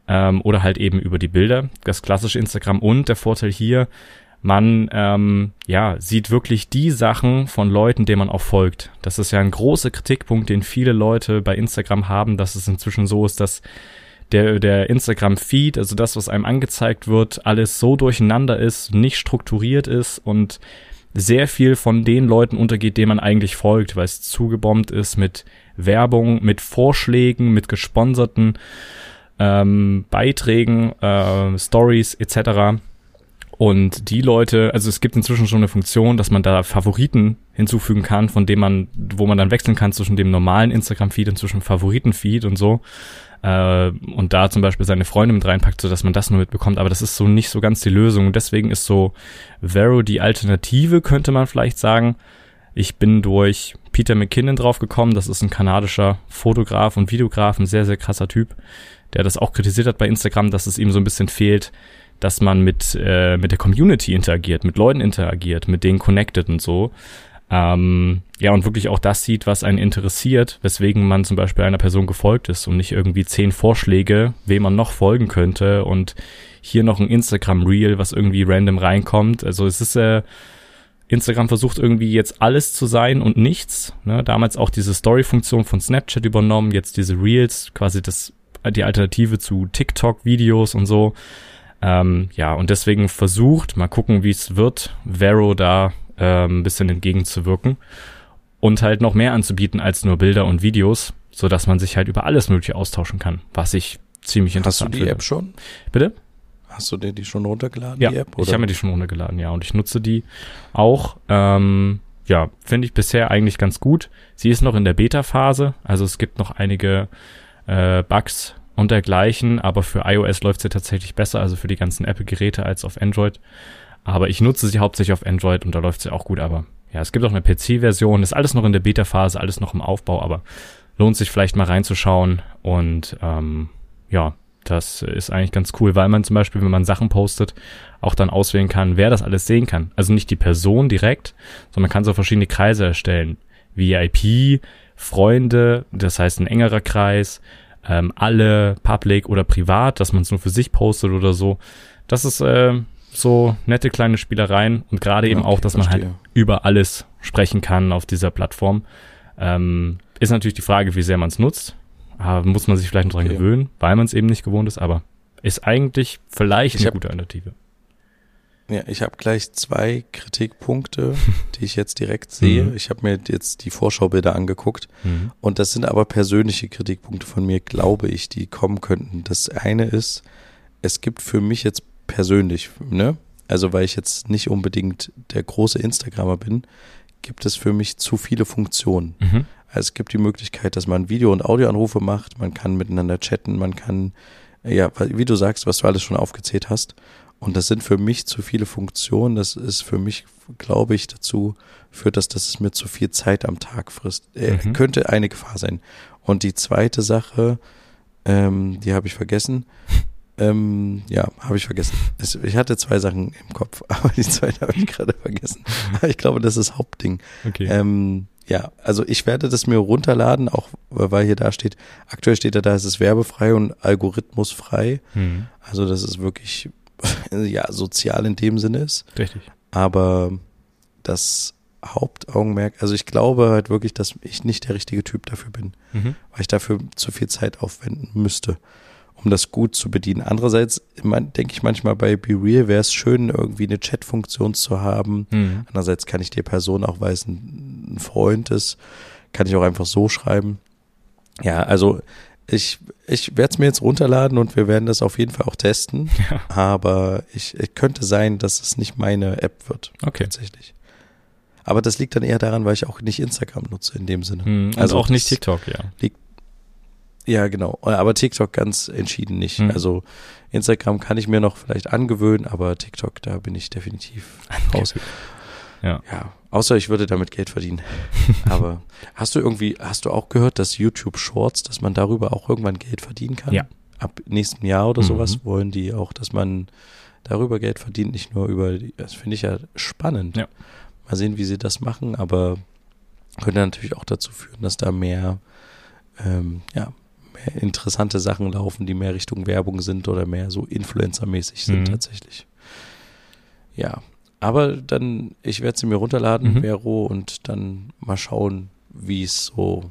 ähm, oder halt eben über die Bilder, das klassische Instagram und der Vorteil hier, man ähm, ja sieht wirklich die Sachen von Leuten, denen man auch folgt. Das ist ja ein großer Kritikpunkt, den viele Leute bei Instagram haben, dass es inzwischen so ist, dass der, der Instagram-Feed, also das, was einem angezeigt wird, alles so durcheinander ist, nicht strukturiert ist und sehr viel von den Leuten untergeht, denen man eigentlich folgt, weil es zugebombt ist mit Werbung, mit Vorschlägen, mit gesponserten ähm, Beiträgen, äh, Stories etc. Und die Leute, also es gibt inzwischen schon eine Funktion, dass man da Favoriten hinzufügen kann, von dem man, wo man dann wechseln kann zwischen dem normalen Instagram-Feed und zwischen Favoriten-Feed und so. Äh, und da zum Beispiel seine Freunde mit reinpackt, so dass man das nur mitbekommt. Aber das ist so nicht so ganz die Lösung. Deswegen ist so Vero die Alternative, könnte man vielleicht sagen. Ich bin durch Peter McKinnon draufgekommen. Das ist ein kanadischer Fotograf und Videograf, ein sehr, sehr krasser Typ, der das auch kritisiert hat bei Instagram, dass es ihm so ein bisschen fehlt, dass man mit, äh, mit der Community interagiert, mit Leuten interagiert, mit denen connected und so. Ähm, ja, und wirklich auch das sieht, was einen interessiert, weswegen man zum Beispiel einer Person gefolgt ist und nicht irgendwie zehn Vorschläge, wem man noch folgen könnte und hier noch ein Instagram-Reel, was irgendwie random reinkommt. Also es ist äh, Instagram versucht irgendwie jetzt alles zu sein und nichts. Ne? Damals auch diese Story-Funktion von Snapchat übernommen, jetzt diese Reels, quasi das die Alternative zu TikTok-Videos und so. Ähm, ja, und deswegen versucht, mal gucken, wie es wird, Vero da ähm, ein bisschen entgegenzuwirken und halt noch mehr anzubieten als nur Bilder und Videos, so dass man sich halt über alles Mögliche austauschen kann, was ich ziemlich interessant finde. Hast du die finde. App schon? Bitte? Hast du dir die schon runtergeladen, ja, die App? Oder? Ich habe mir die schon runtergeladen, ja, und ich nutze die auch. Ähm, ja, finde ich bisher eigentlich ganz gut. Sie ist noch in der Beta-Phase, also es gibt noch einige äh, Bugs und dergleichen, aber für iOS läuft sie tatsächlich besser, also für die ganzen Apple-Geräte als auf Android. Aber ich nutze sie hauptsächlich auf Android und da läuft sie auch gut, aber ja, es gibt auch eine PC-Version, ist alles noch in der Beta-Phase, alles noch im Aufbau, aber lohnt sich vielleicht mal reinzuschauen und ähm, ja, das ist eigentlich ganz cool, weil man zum Beispiel, wenn man Sachen postet, auch dann auswählen kann, wer das alles sehen kann. Also nicht die Person direkt, sondern man kann so verschiedene Kreise erstellen. VIP, Freunde, das heißt ein engerer Kreis, ähm, alle public oder privat, dass man es nur für sich postet oder so. Das ist äh, so nette kleine Spielereien und gerade eben okay, auch, dass verstehe. man halt über alles sprechen kann auf dieser Plattform. Ähm, Ist natürlich die Frage, wie sehr man es nutzt. Aber muss man sich vielleicht noch dran Okay. gewöhnen, weil man es eben nicht gewohnt ist, aber ist eigentlich vielleicht Ich eine hab- gute Alternative. Ja, ich habe gleich zwei Kritikpunkte, die ich jetzt direkt sehe. Mhm. Ich habe mir jetzt die Vorschaubilder angeguckt Mhm. und das sind aber persönliche Kritikpunkte von mir, glaube ich, die kommen könnten. Das eine ist, es gibt für mich jetzt persönlich, ne? Also weil ich jetzt nicht unbedingt der große Instagrammer bin, gibt es für mich zu viele Funktionen. Mhm. Also es gibt die Möglichkeit, dass man Video- und Audioanrufe macht, man kann miteinander chatten, man kann, ja, wie du sagst, was du alles schon aufgezählt hast. Und das sind für mich zu viele Funktionen. Das ist für mich, glaube ich, dazu führt, dass das mir zu viel Zeit am Tag frisst. Äh, Mhm. Könnte eine Gefahr sein. Und die zweite Sache, ähm, die habe ich vergessen. Ähm, ja, habe ich vergessen. Es, ich hatte zwei Sachen im Kopf, aber die zweite habe ich gerade vergessen. Aber ich glaube, das ist das Hauptding. Okay. Ähm, ja, also ich werde das mir runterladen, auch weil hier da steht, aktuell steht da, da ist es werbefrei und algorithmusfrei. Mhm. Also dass es wirklich ja sozial in dem Sinne ist. Richtig. Aber das Hauptaugenmerk, also ich glaube halt wirklich, dass ich nicht der richtige Typ dafür bin, Mhm. weil ich dafür zu viel Zeit aufwenden müsste, um das gut zu bedienen. Andererseits denke ich manchmal bei Be Real wäre es schön, irgendwie eine Chat-Funktion zu haben, Mhm. Andererseits kann ich der Person auch, weil es ein, ein Freund ist, kann ich auch einfach so schreiben. Ja, also ich, ich werde es mir jetzt runterladen und wir werden das auf jeden Fall auch testen. Ja. Aber ich, es könnte sein, dass es nicht meine App wird, Okay. tatsächlich. Aber das liegt dann eher daran, weil ich auch nicht Instagram nutze in dem Sinne. Mhm. Also Also auch nicht TikTok, ja. Ja, genau. Aber TikTok ganz entschieden nicht. Mhm. Also Instagram kann ich mir noch vielleicht angewöhnen, aber TikTok, da bin ich definitiv raus. Ja. Ja, außer ich würde damit Geld verdienen. Aber hast du irgendwie, hast du auch gehört, dass YouTube Shorts, dass man darüber auch irgendwann Geld verdienen kann? Ja. Ab nächsten Jahr oder Mhm. sowas wollen die auch, dass man darüber Geld verdient, nicht nur über die, das finde ich ja spannend. Ja. Mal sehen, wie sie das machen, aber könnte natürlich auch dazu führen, dass da mehr, ähm, ja, mehr interessante Sachen laufen, die mehr Richtung Werbung sind oder mehr so Influencer-mäßig sind Mhm. tatsächlich. Ja, aber dann, ich werde sie mir runterladen, Mhm. Vero, und dann mal schauen, wie es so,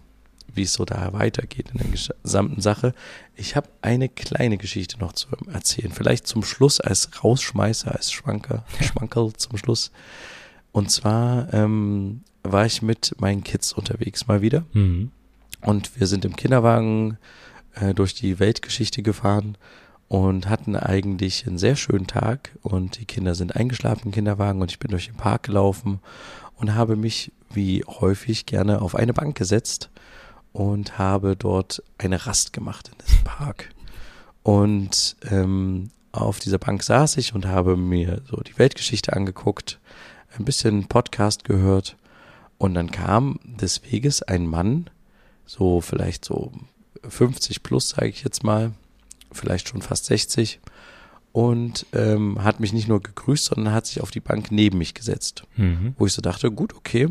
wie es so da weitergeht in der gesamten Sache. Ich habe eine kleine Geschichte noch zu erzählen. Vielleicht zum Schluss als Rausschmeißer, als Schwanker, Schwankerl zum Schluss. Und zwar ähm, war ich mit meinen Kids unterwegs mal wieder. Mhm. Und wir sind im Kinderwagen äh, durch die Weltgeschichte gefahren und hatten eigentlich einen sehr schönen Tag. Und die Kinder sind eingeschlafen im Kinderwagen und ich bin durch den Park gelaufen und habe mich wie häufig gerne auf eine Bank gesetzt und habe dort eine Rast gemacht in diesem Park. Und ähm, auf dieser Bank saß ich und habe mir so die Weltgeschichte angeguckt, ein bisschen Podcast gehört und dann kam des Weges ein Mann, so vielleicht so 50 plus, sage ich jetzt mal, vielleicht schon fast 60 und ähm, hat mich nicht nur gegrüßt, sondern hat sich auf die Bank neben mich gesetzt, Mhm. wo ich so dachte, gut, okay,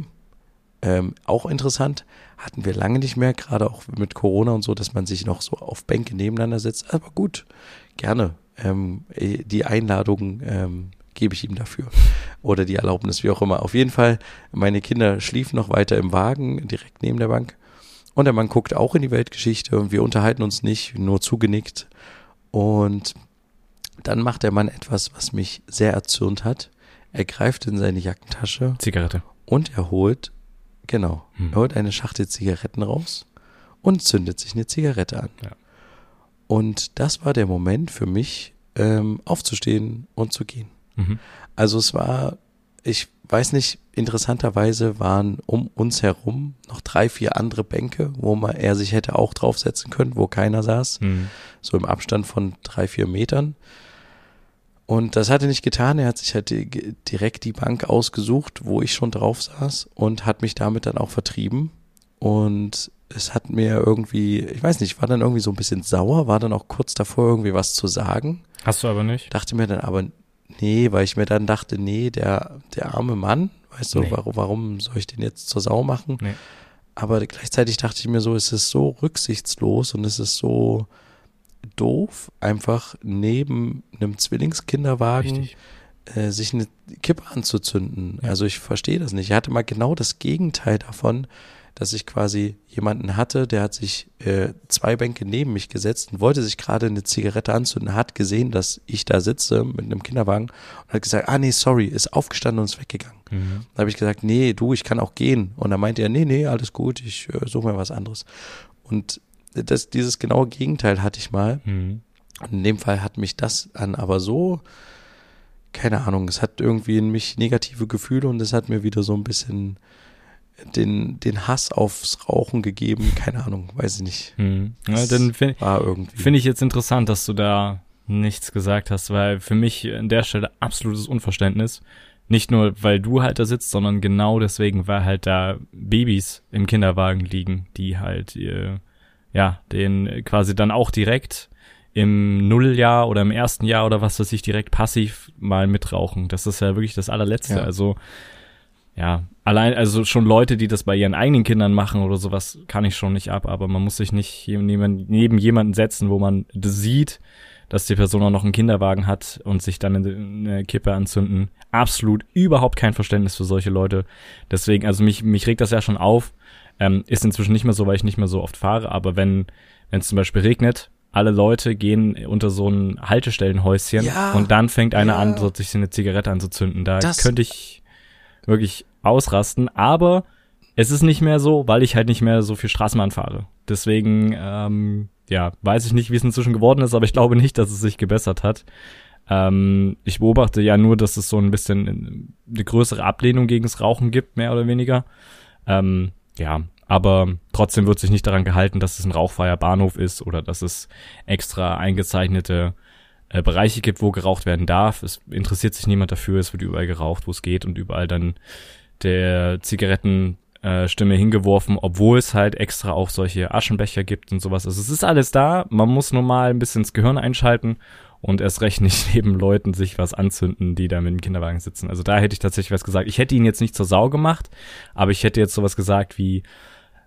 ähm, auch interessant, hatten wir lange nicht mehr, gerade auch mit Corona und so, dass man sich noch so auf Bänke nebeneinander setzt, aber gut, gerne, ähm, eh, die Einladung ähm, gebe ich ihm dafür oder die Erlaubnis, wie auch immer. Auf jeden Fall, meine Kinder schliefen noch weiter im Wagen, direkt neben der Bank. Und der Mann guckt auch in die Weltgeschichte und wir unterhalten uns nicht, nur zugenickt. Und dann macht der Mann etwas, was mich sehr erzürnt hat. Er greift in seine Jackentasche Zigarette. und er holt, genau, Hm. er holt eine Schachtel Zigaretten raus und zündet sich eine Zigarette an. Ja. Und das war der Moment für mich, ähm, aufzustehen und zu gehen. Mhm. Also es war, ich weiß nicht, interessanterweise waren um uns herum noch drei, vier andere Bänke, wo man er sich hätte auch draufsetzen können, wo keiner saß, Mhm. so im Abstand von drei, vier Metern. Und das hat er nicht getan. Er hat sich halt di- direkt die Bank ausgesucht, wo ich schon drauf saß und hat mich damit dann auch vertrieben. Und es hat mir irgendwie, ich weiß nicht, war dann irgendwie so ein bisschen sauer, war dann auch kurz davor irgendwie was zu sagen. Hast du aber nicht? Dachte mir dann aber, nee, weil ich mir dann dachte, nee, der, der arme Mann, weißt du, Nee. warum, warum soll ich den jetzt zur Sau machen? Nee. Aber gleichzeitig dachte ich mir so, es ist so rücksichtslos und es ist so doof, einfach neben einem Zwillingskinderwagen Richtig. äh, sich eine Kippe anzuzünden. Ja. Also ich verstehe das nicht. Ich hatte mal genau das Gegenteil davon, dass ich quasi jemanden hatte, der hat sich äh, zwei Bänke neben mich gesetzt und wollte sich gerade eine Zigarette anzünden, hat gesehen, dass ich da sitze mit einem Kinderwagen und hat gesagt, ah nee, sorry, ist aufgestanden und ist weggegangen. Mhm. Da habe ich gesagt, nee, du, ich kann auch gehen. Und dann meinte er, nee, nee, alles gut, ich äh, suche mir was anderes. Und das, dieses genaue Gegenteil hatte ich mal. Mhm. Und in dem Fall hat mich das dann aber so, keine Ahnung, es hat irgendwie in mich negative Gefühle und es hat mir wieder so ein bisschen den, den Hass aufs Rauchen gegeben. Keine Ahnung, weiß ich nicht. Hm. Ja, dann finde find ich jetzt interessant, dass du da nichts gesagt hast, weil für mich an der Stelle absolutes Unverständnis. Nicht nur, weil du halt da sitzt, sondern genau deswegen, weil halt da Babys im Kinderwagen liegen, die halt, äh, ja, den quasi dann auch direkt im Nulljahr oder im ersten Jahr oder was weiß ich direkt passiv mal mitrauchen. Das ist ja wirklich das allerletzte. Ja. Also ja, allein, also schon Leute, die das bei ihren eigenen Kindern machen oder sowas, kann ich schon nicht ab, aber man muss sich nicht neben, neben jemanden setzen, wo man sieht, dass die Person auch noch einen Kinderwagen hat und sich dann eine Kippe anzünden. Absolut überhaupt kein Verständnis für solche Leute. Deswegen, also mich, mich regt das ja schon auf. Ähm, ist inzwischen nicht mehr so, weil ich nicht mehr so oft fahre, aber wenn wenn es zum Beispiel regnet alle Leute gehen unter so ein Haltestellenhäuschen ja, und dann fängt einer ja. an, sich eine Zigarette anzuzünden. Da das könnte ich wirklich ausrasten, aber es ist nicht mehr so, weil ich halt nicht mehr so viel Straßenbahn fahre. Deswegen, ähm, ja, weiß ich nicht, wie es inzwischen geworden ist, aber ich glaube nicht, dass es sich gebessert hat. Ähm, ich beobachte ja nur, dass es so ein bisschen eine größere Ablehnung gegen das Rauchen gibt, mehr oder weniger. Ähm, ja, aber trotzdem wird sich nicht daran gehalten, dass es ein rauchfreier Bahnhof ist oder dass es extra eingezeichnete äh, Bereiche gibt, wo geraucht werden darf. Es interessiert sich niemand dafür, es wird überall geraucht, wo es geht und überall dann der Zigarettenstimme äh, hingeworfen, obwohl es halt extra auch solche Aschenbecher gibt und sowas. Also es ist alles da, man muss nur mal ein bisschen ins Gehirn einschalten und erst recht nicht neben Leuten sich was anzünden, die da mit dem Kinderwagen sitzen. Also da hätte ich tatsächlich was gesagt. Ich hätte ihn jetzt nicht zur Sau gemacht, aber ich hätte jetzt sowas gesagt wie,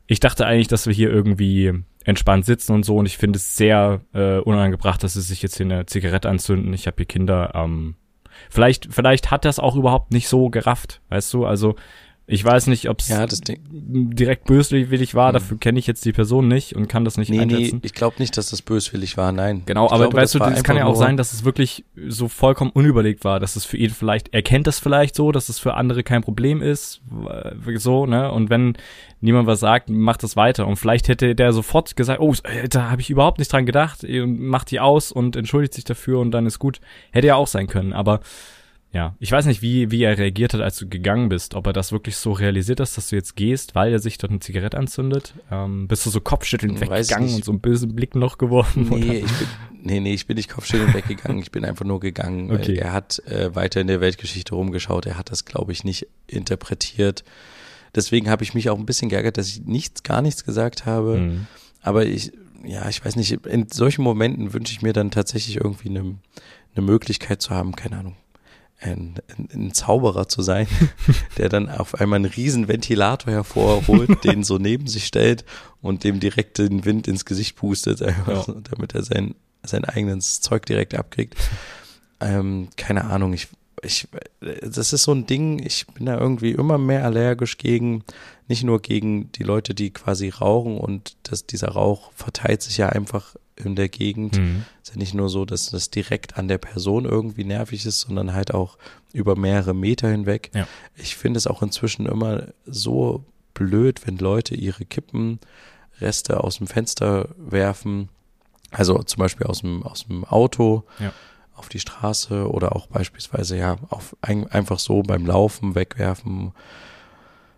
ich dachte eigentlich, dass wir hier irgendwie entspannt sitzen und so und ich finde es sehr äh, unangebracht, dass sie sich jetzt hier eine Zigarette anzünden. Ich habe hier Kinder. Ähm, vielleicht, vielleicht hat das auch überhaupt nicht so gerafft, weißt du? Also ich weiß nicht, ob es ja, direkt böswillig war, mhm. dafür kenne ich jetzt die Person nicht und kann das nicht nee, einschätzen. Nee, ich glaube nicht, dass das böswillig war, nein. Genau, ich aber glaube, weißt du, es kann ja auch sein, dass es wirklich so vollkommen unüberlegt war, dass es für ihn vielleicht, er kennt das vielleicht so, dass es für andere kein Problem ist, so, ne, und wenn niemand was sagt, macht das weiter und vielleicht hätte der sofort gesagt, oh, da habe ich überhaupt nicht dran gedacht, macht die aus und entschuldigt sich dafür und dann ist gut. Hätte ja auch sein können, aber ja, ich weiß nicht, wie, wie er reagiert hat, als du gegangen bist. Ob er das wirklich so realisiert hast, dass du jetzt gehst, weil er sich dort eine Zigarette anzündet. Ähm, bist du so kopfschüttelnd weggegangen und so einen bösen Blick noch geworfen? Nee, oder? ich bin, nee, nee, ich bin nicht kopfschüttelnd weggegangen. Ich bin einfach nur gegangen. Okay. Er hat äh, weiter in der Weltgeschichte rumgeschaut. Er hat das, glaube ich, nicht interpretiert. Deswegen habe ich mich auch ein bisschen geärgert, dass ich nichts, gar nichts gesagt habe. Mhm. Aber ich, ja, ich weiß nicht, in solchen Momenten wünsche ich mir dann tatsächlich irgendwie eine, eine Möglichkeit zu haben, keine Ahnung, ein, ein, Zauberer zu sein, der dann auf einmal einen riesen Ventilator hervorholt, den so neben sich stellt und dem direkt den Wind ins Gesicht pustet, ja. damit er sein, sein eigenes Zeug direkt abkriegt. Ähm, keine Ahnung, ich, ich, das ist so ein Ding, ich bin da irgendwie immer mehr allergisch gegen, nicht nur gegen die Leute, die quasi rauchen und dass dieser Rauch verteilt sich ja einfach in der Gegend. Mhm. Ist ja nicht nur so, dass das direkt an der Person irgendwie nervig ist, sondern halt auch über mehrere Meter hinweg. Ja. Ich finde es auch inzwischen immer so blöd, wenn Leute ihre Kippenreste aus dem Fenster werfen. Also zum Beispiel aus dem, aus dem Auto. Ja auf die Straße oder auch beispielsweise ja auf ein, einfach so beim Laufen wegwerfen.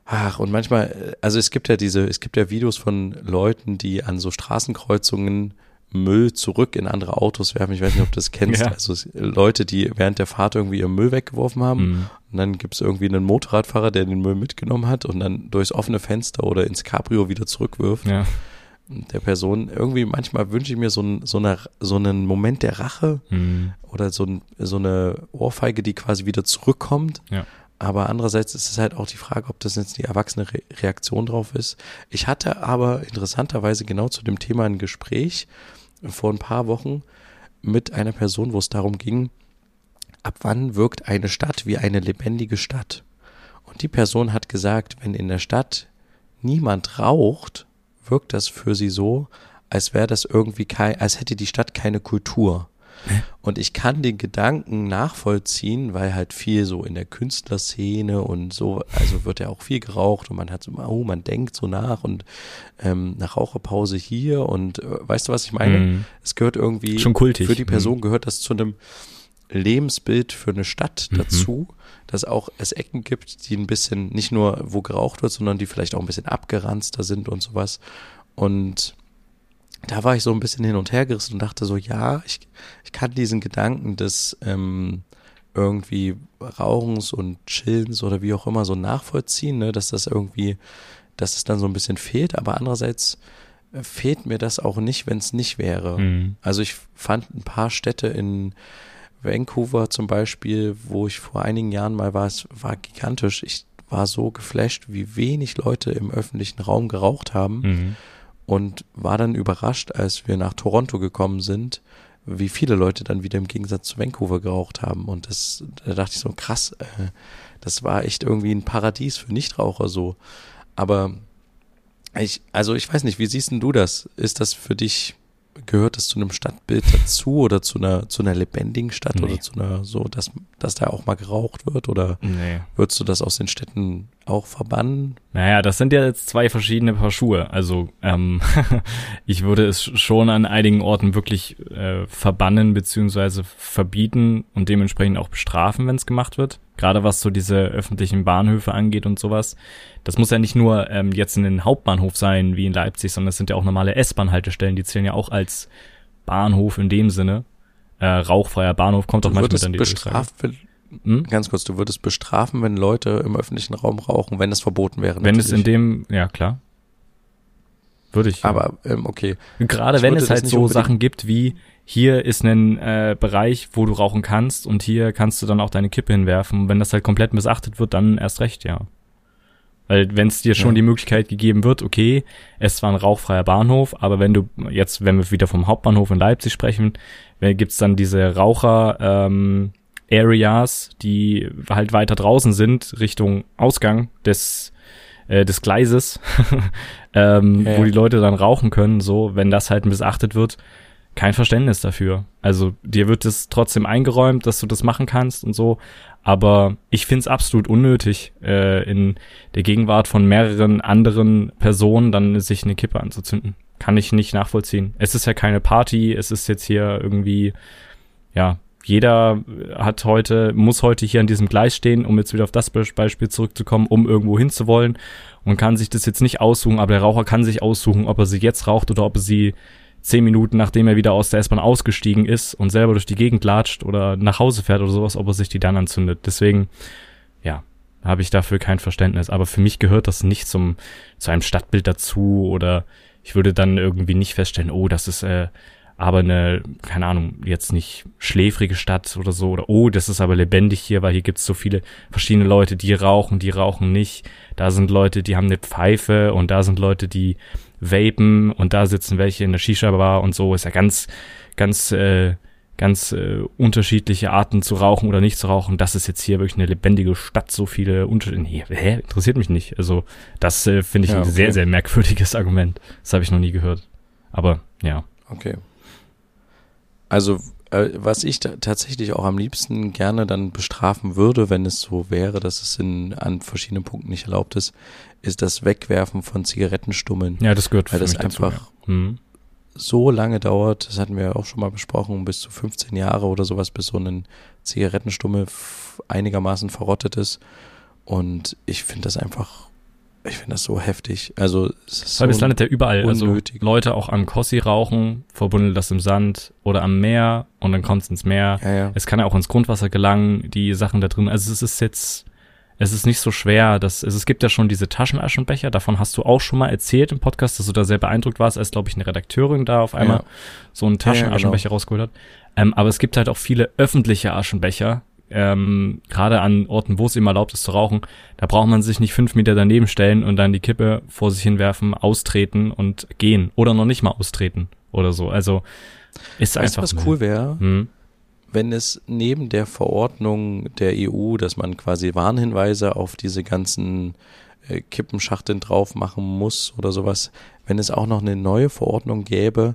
Ach, und manchmal, also es gibt ja diese, es gibt ja Videos von Leuten, die an so Straßenkreuzungen Müll zurück in andere Autos werfen. Ich weiß nicht, ob du das kennst. Ja. Also Leute, die während der Fahrt irgendwie ihren Müll weggeworfen haben. Mhm. Und dann gibt es irgendwie einen Motorradfahrer, der den Müll mitgenommen hat und dann durchs offene Fenster oder ins Cabrio wieder zurückwirft. Ja. Der Person, irgendwie manchmal wünsche ich mir so, ein, so, eine, so einen Moment der Rache mhm. oder so, ein, so eine Ohrfeige, die quasi wieder zurückkommt. Ja. Aber andererseits ist es halt auch die Frage, ob das jetzt die erwachsene Re Reaktion drauf ist. Ich hatte aber interessanterweise genau zu dem Thema ein Gespräch vor ein paar Wochen mit einer Person, wo es darum ging, ab wann wirkt eine Stadt wie eine lebendige Stadt? Und die Person hat gesagt, wenn in der Stadt niemand raucht, wirkt das für sie so, als wäre das irgendwie kein, als hätte die Stadt keine Kultur. Und ich kann den Gedanken nachvollziehen, weil halt viel so in der Künstlerszene und so, also wird ja auch viel geraucht und man hat so, oh, man denkt so nach und ähm, eine Raucherpause hier und äh, weißt du, was ich meine? Mhm. Es gehört irgendwie, Schon kultig. für die Person gehört das zu einem Lebensbild für eine Stadt Mhm. dazu, dass auch es Ecken gibt, die ein bisschen, nicht nur wo geraucht wird, sondern die vielleicht auch ein bisschen abgeranzter sind und sowas. Und da war ich so ein bisschen hin und her gerissen und dachte so, ja, ich, ich kann diesen Gedanken des ähm, irgendwie Rauchens und Chillens oder wie auch immer so nachvollziehen, ne, dass das irgendwie, dass es dann so ein bisschen fehlt, aber andererseits äh, fehlt mir das auch nicht, wenn es nicht wäre. Mhm. Also ich fand ein paar Städte in Vancouver zum Beispiel, wo ich vor einigen Jahren mal war, es war gigantisch. Ich war so geflasht, wie wenig Leute im öffentlichen Raum geraucht haben Mhm. und war dann überrascht, als wir nach Toronto gekommen sind, wie viele Leute dann wieder im Gegensatz zu Vancouver geraucht haben. Und das, da dachte ich so, krass, äh, das war echt irgendwie ein Paradies für Nichtraucher so. Aber ich, also ich weiß nicht, wie siehst denn du das? Ist das für dich, gehört das zu einem Stadtbild dazu oder zu einer, zu einer lebendigen Stadt Nee. oder zu einer, so, dass, dass da auch mal geraucht wird? Oder Nee. würdest du das aus den Städten auch verbannen? Naja, das sind ja jetzt zwei verschiedene Paar Schuhe. Also ähm, ich würde es schon an einigen Orten wirklich äh, verbannen beziehungsweise verbieten und dementsprechend auch bestrafen, wenn es gemacht wird. Gerade was so diese öffentlichen Bahnhöfe angeht und sowas. Das muss ja nicht nur ähm, jetzt in den Hauptbahnhof sein wie in Leipzig, sondern es sind ja auch normale S-Bahn-Haltestellen, die zählen ja auch als Bahnhof in dem Sinne. Äh, rauchfreier Bahnhof kommt Du manchmal dann die bestraft, wenn, Hm? Ganz kurz, du würdest bestrafen, wenn Leute im öffentlichen Raum rauchen, wenn es verboten wäre. Wenn es in natürlich. dem, ja klar. Würde ich. Aber ähm, okay, Gerade Ich wenn es halt so Sachen gibt wie, hier ist ein äh, Bereich, wo du rauchen kannst und hier kannst du dann auch deine Kippe hinwerfen. Wenn das halt komplett missachtet wird, dann erst recht, ja. Weil wenn es dir schon Ja. die Möglichkeit gegeben wird, okay, es war ein rauchfreier Bahnhof, aber wenn du jetzt, wenn wir wieder vom Hauptbahnhof in Leipzig sprechen, wenn- gibt's dann diese Raucher ähm, Areas, die halt weiter draußen sind, Richtung Ausgang des äh, des Gleises, ähm, Ja, wo die Leute dann rauchen können, so, wenn das halt missachtet wird, kein Verständnis dafür. Also dir wird es trotzdem eingeräumt, dass du das machen kannst und so, aber ich find's absolut unnötig, äh, in der Gegenwart von mehreren anderen Personen dann sich eine Kippe anzuzünden. Kann ich nicht nachvollziehen. Es ist ja keine Party, es ist jetzt hier irgendwie, ja, jeder hat heute, muss heute hier an diesem Gleis stehen, um jetzt wieder auf das Be- Beispiel zurückzukommen, um irgendwo hinzuwollen und kann sich das jetzt nicht aussuchen, aber der Raucher kann sich aussuchen, ob er sie jetzt raucht oder ob er sie zehn Minuten nachdem er wieder aus der S-Bahn ausgestiegen ist und selber durch die Gegend latscht oder nach Hause fährt oder sowas, ob er sich die dann anzündet. Deswegen, ja, habe ich dafür kein Verständnis. Aber für mich gehört das nicht zum, zu einem Stadtbild dazu oder ich würde dann irgendwie nicht feststellen, oh, das ist äh, aber eine, keine Ahnung, jetzt nicht schläfrige Stadt oder so, oder oh, das ist aber lebendig hier, weil hier gibt's so viele verschiedene Leute, die rauchen, die rauchen nicht. Da sind Leute, die haben eine Pfeife und da sind Leute, die vapen und da sitzen welche in der Shisha-Bar und so. Ist ja ganz, ganz, äh, ganz äh, unterschiedliche Arten zu rauchen oder nicht zu rauchen. Das ist jetzt hier wirklich eine lebendige Stadt, so viele Unterschiede. Nee, hä? Interessiert mich nicht. Also, das äh, finde ich Ja, ein okay. sehr, sehr merkwürdiges Argument. Das habe ich noch nie gehört. Aber ja. okay. Also äh, was ich tatsächlich auch am liebsten gerne dann bestrafen würde, wenn es so wäre, dass es in, an verschiedenen Punkten nicht erlaubt ist, ist das Wegwerfen von Zigarettenstummeln. Ja, das gehört Weil für das mich dazu, einfach ja. Mhm. so lange dauert, das hatten wir auch schon mal besprochen, bis zu 15 Jahre oder sowas, bis so ein Zigarettenstummel einigermaßen verrottet ist. Und ich finde das einfach, ich finde das so heftig. Also es ist Weil so es landet ja überall. unnötig. Also Leute auch am Kossi rauchen, verbunden das im Sand oder am Meer und dann kommt es ins Meer. ja, ja. Es kann ja auch ins Grundwasser gelangen, die Sachen da drin. Also es ist jetzt, es ist nicht so schwer. Dass, also es gibt ja schon diese Taschenaschenbecher, davon hast du auch schon mal erzählt im Podcast, dass du da sehr beeindruckt warst, als, glaube ich, eine Redakteurin da auf einmal Ja. so einen ja, Taschenaschenbecher rausgeholt hat. Ähm, aber es gibt halt auch viele öffentliche Aschenbecher, ähm, gerade an Orten, wo es ihm erlaubt ist zu rauchen. Da braucht man sich nicht fünf Meter daneben stellen und dann die Kippe vor sich hinwerfen, austreten und gehen. Oder noch nicht mal austreten oder so. Also ist Weißt einfach. was cool wäre? Hm. wenn es neben der Verordnung der EU, dass man quasi Warnhinweise auf diese ganzen äh, Kippenschachteln drauf machen muss oder sowas, wenn es auch noch eine neue Verordnung gäbe,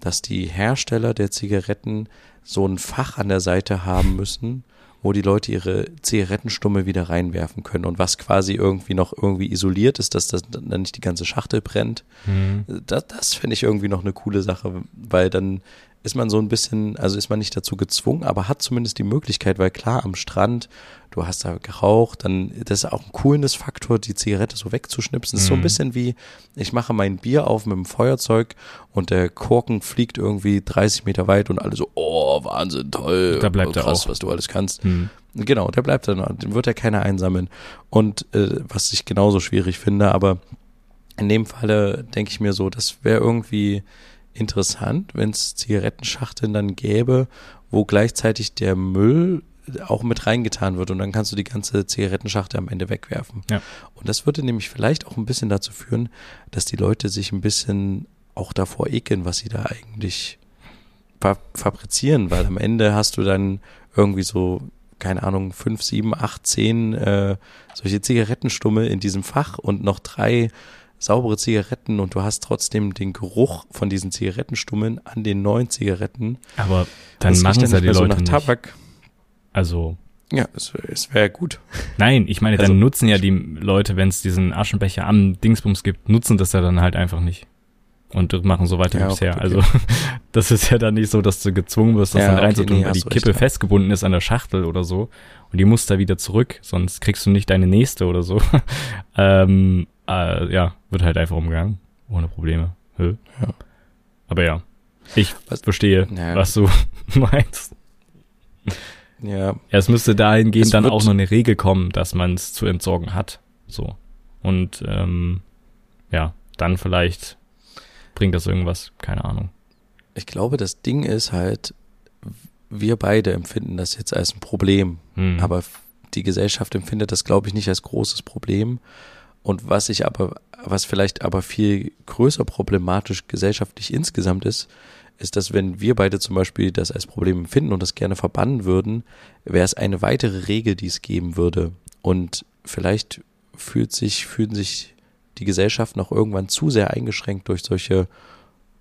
dass die Hersteller der Zigaretten so ein Fach an der Seite haben müssen, wo die Leute ihre Zigarettenstumme wieder reinwerfen können und was quasi irgendwie noch irgendwie isoliert ist, dass das dann nicht die ganze Schachtel brennt. Mhm. Das, das finde ich irgendwie noch eine coole Sache, weil dann ist man so ein bisschen, also ist man nicht dazu gezwungen, aber hat zumindest die Möglichkeit, weil klar, am Strand, du hast da geraucht, dann, das ist auch ein cooles Faktor, die Zigarette so wegzuschnipsen. Das ist so ein mhm. bisschen wie, ich mache mein Bier auf mit dem Feuerzeug und der Korken fliegt irgendwie 30 Meter weit und alle so, oh, Wahnsinn, toll, da bleibt oh, krass, er auch. was du alles kannst. Mhm. Genau, der bleibt dann, den wird ja keiner einsammeln. Und äh, was ich genauso schwierig finde, aber in dem Falle denke ich mir so, das wäre irgendwie interessant, wenn es Zigarettenschachteln dann gäbe, wo gleichzeitig der Müll auch mit reingetan wird und dann kannst du die ganze Zigarettenschachtel am Ende wegwerfen. Ja. Und das würde nämlich vielleicht auch ein bisschen dazu führen, dass die Leute sich ein bisschen auch davor ekeln, was sie da eigentlich fabrizieren, weil am Ende hast du dann irgendwie so, keine Ahnung, fünf, sieben, acht, zehn äh, solche Zigarettenstumme in diesem Fach und noch drei saubere Zigaretten und du hast trotzdem den Geruch von diesen Zigarettenstummeln an den neuen Zigaretten. Aber dann machen es ja die Leute so nach Tabak. Nicht. Also ja, es, es wäre gut. Nein, ich meine, dann also, nutzen ja die Leute, wenn es diesen Aschenbecher am Dingsbums gibt, nutzen das ja dann halt einfach nicht. Und machen so weiter ja, wie bisher. Okay. Also das ist ja dann nicht so, dass du gezwungen wirst, das ja, dann reinzutun, nee, weil die Kippe recht, festgebunden ist an der Schachtel oder so. Und die muss da wieder zurück, sonst kriegst du nicht deine nächste oder so. ähm, äh, ja, wird halt einfach umgegangen. Ohne Probleme. Ja. Aber ja, ich was, verstehe, ja. was du meinst. Ja. ja. Es müsste dahingehend dann auch noch eine Regel kommen, dass man es zu entsorgen hat. So. Und ähm, ja, dann vielleicht bringt das irgendwas, keine Ahnung. Ich glaube, das Ding ist halt, wir beide empfinden das jetzt als ein Problem, hm. aber die Gesellschaft empfindet das, glaube ich, nicht als großes Problem. Und was ich aber, was vielleicht aber viel größer problematisch gesellschaftlich insgesamt ist, ist, dass wenn wir beide zum Beispiel das als Problem empfinden und das gerne verbannen würden, wäre es eine weitere Regel, die es geben würde. Und vielleicht fühlt sich, fühlen sich die Gesellschaften auch irgendwann zu sehr eingeschränkt durch solche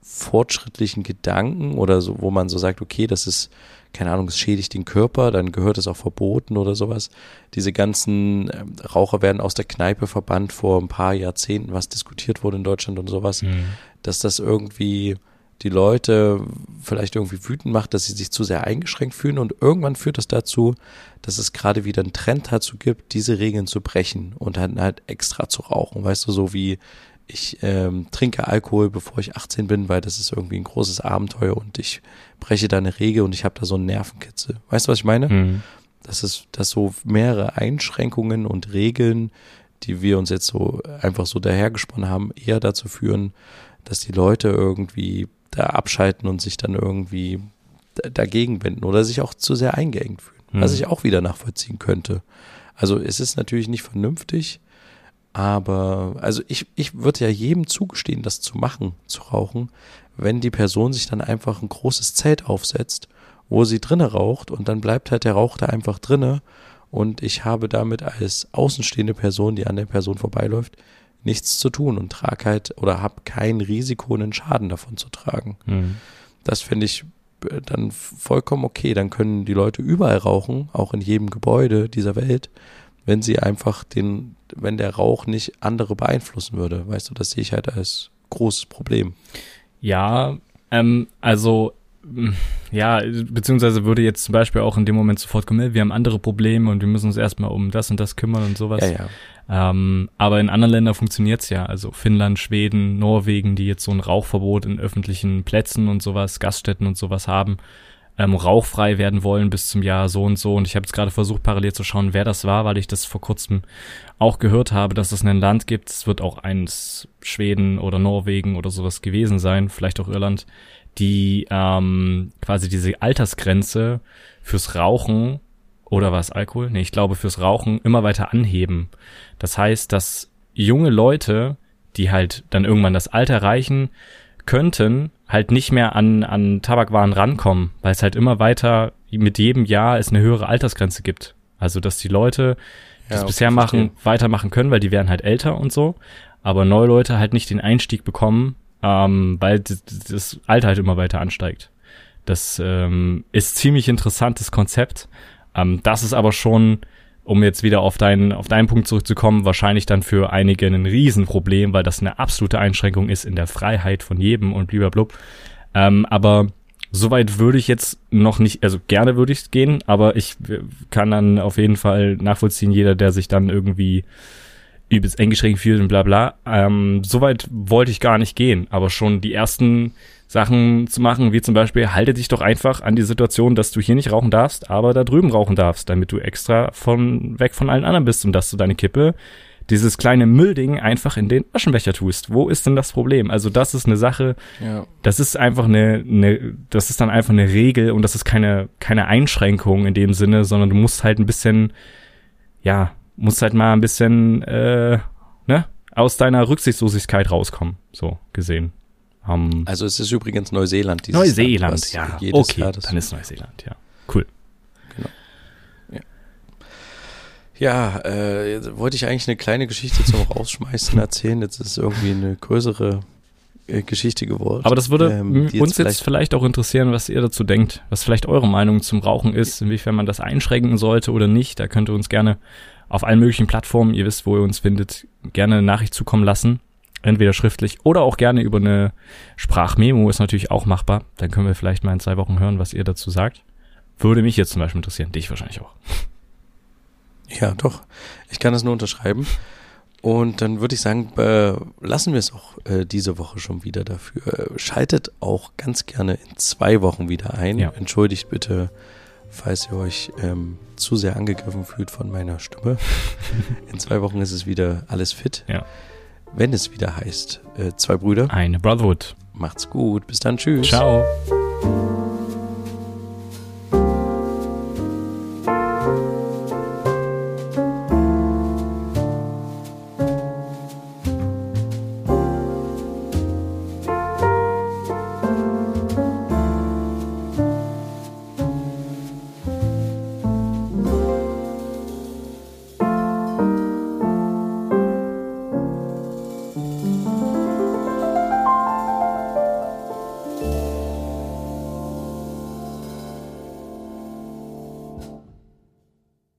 fortschrittlichen Gedanken oder so, wo man so sagt, okay, das ist keine Ahnung, es schädigt den Körper, dann gehört es auch verboten oder sowas. Diese ganzen äh, Raucher werden aus der Kneipe verbannt vor ein paar Jahrzehnten, was diskutiert wurde in Deutschland und sowas, mhm. dass das irgendwie die Leute vielleicht irgendwie wütend macht, dass sie sich zu sehr eingeschränkt fühlen und irgendwann führt das dazu, dass es gerade wieder einen Trend dazu gibt, diese Regeln zu brechen und dann halt extra zu rauchen, weißt du, so wie ich ähm, trinke Alkohol, bevor ich 18 bin, weil das ist irgendwie ein großes Abenteuer und ich breche da eine Regel und ich habe da so einen Nervenkitzel. Weißt du, was ich meine? Mhm. Das ist, dass so mehrere Einschränkungen und Regeln, die wir uns jetzt so einfach so dahergesponnen haben, eher dazu führen, dass die Leute irgendwie da abschalten und sich dann irgendwie dagegen wenden oder sich auch zu sehr eingeengt fühlen, mhm. was ich auch wieder nachvollziehen könnte. Also es ist natürlich nicht vernünftig, aber, also ich, ich würde ja jedem zugestehen, das zu machen, zu rauchen, wenn die Person sich dann einfach ein großes Zelt aufsetzt, wo sie drinne raucht und dann bleibt halt der Rauch da einfach drinne und ich habe damit als außenstehende Person, die an der Person vorbeiläuft, nichts zu tun und trage halt oder habe kein Risiko, einen Schaden davon zu tragen. Mhm. Das finde ich äh, dann vollkommen okay. Dann können die Leute überall rauchen, auch in jedem Gebäude dieser Welt wenn sie einfach den, wenn der Rauch nicht andere beeinflussen würde. Weißt du, das sehe ich halt als großes Problem. Ja, ähm, also mm, ja, beziehungsweise würde jetzt zum Beispiel auch in dem Moment sofort kommen, wir haben andere Probleme und wir müssen uns erstmal um das und das kümmern und sowas. Ja, ja. Ähm, aber in anderen Ländern funktioniert's ja. Also Finnland, Schweden, Norwegen, die jetzt so ein Rauchverbot in öffentlichen Plätzen und sowas, Gaststätten und sowas haben ähm, rauchfrei werden wollen bis zum Jahr so und so. Und ich habe jetzt gerade versucht, parallel zu schauen, wer das war, weil ich das vor kurzem auch gehört habe, dass es ein Land gibt. Es wird auch eins Schweden oder Norwegen oder sowas gewesen sein, vielleicht auch Irland, die ähm, quasi diese Altersgrenze fürs Rauchen oder was Alkohol? Nee, ich glaube fürs Rauchen immer weiter anheben. Das heißt, dass junge Leute, die halt dann irgendwann das Alter erreichen, könnten halt nicht mehr an, an Tabakwaren rankommen, weil es halt immer weiter mit jedem Jahr es eine höhere Altersgrenze gibt. Also, dass die Leute, die Ja, es bisher verstehe. machen, weitermachen können, weil die werden halt älter und so. Aber neue Leute halt nicht den Einstieg bekommen, ähm, weil das, das Alter halt immer weiter ansteigt. Das ähm, ist ziemlich interessantes Konzept. Ähm, das ist aber schon, um jetzt wieder auf deinen, auf deinen Punkt zurückzukommen, wahrscheinlich dann für einige ein Riesenproblem, weil das eine absolute Einschränkung ist in der Freiheit von jedem und blablabla. Ähm, aber soweit würde ich jetzt noch nicht, also gerne würde ich gehen, aber ich äh, kann dann auf jeden Fall nachvollziehen, jeder, der sich dann irgendwie übelst eingeschränkt fühlt und bla bla. Ähm, soweit wollte ich gar nicht gehen, aber schon die ersten Sachen zu machen, wie zum Beispiel, halte dich doch einfach an die Situation, dass du hier nicht rauchen darfst, aber da drüben rauchen darfst, damit du extra von weg von allen anderen bist und dass du deine Kippe, dieses kleine Müllding einfach in den Aschenbecher tust. Wo ist denn das Problem? Also das ist eine Sache, Ja. das ist einfach eine, eine, das ist dann einfach eine Regel und das ist keine, keine Einschränkung in dem Sinne, sondern du musst halt ein bisschen, ja, musst halt mal ein bisschen, äh, ne, aus deiner Rücksichtslosigkeit rauskommen, so gesehen. Um, Also es ist übrigens Neuseeland. dieses Neuseeland, Land, ja, okay, Jahr dann ist Neuseeland, ja, cool. Ja, äh, jetzt wollte ich eigentlich eine kleine Geschichte zum Rausschmeißen erzählen. Jetzt ist es irgendwie eine größere äh, Geschichte geworden. Aber das würde ähm, uns jetzt vielleicht auch interessieren, was ihr dazu denkt, was vielleicht eure Meinung zum Rauchen ist, inwiefern man das einschränken sollte oder nicht. Da könnt ihr uns gerne auf allen möglichen Plattformen, ihr wisst, wo ihr uns findet, gerne eine Nachricht zukommen lassen. Entweder schriftlich oder auch gerne über eine Sprachmemo ist natürlich auch machbar. Dann können wir vielleicht mal in zwei Wochen hören, was ihr dazu sagt. Würde mich jetzt zum Beispiel interessieren, dich wahrscheinlich auch. Ja, doch. Ich kann das nur unterschreiben. Und dann würde ich sagen, äh, lassen wir es auch äh, diese Woche schon wieder dafür. Schaltet auch ganz gerne in zwei Wochen wieder ein. Ja. Entschuldigt bitte, falls ihr euch ähm, zu sehr angegriffen fühlt von meiner Stimme. in zwei Wochen ist es wieder alles fit. Ja. Wenn es wieder heißt, äh, zwei Brüder, Eine Brotherhood. macht's gut. Bis dann, tschüss. Ciao.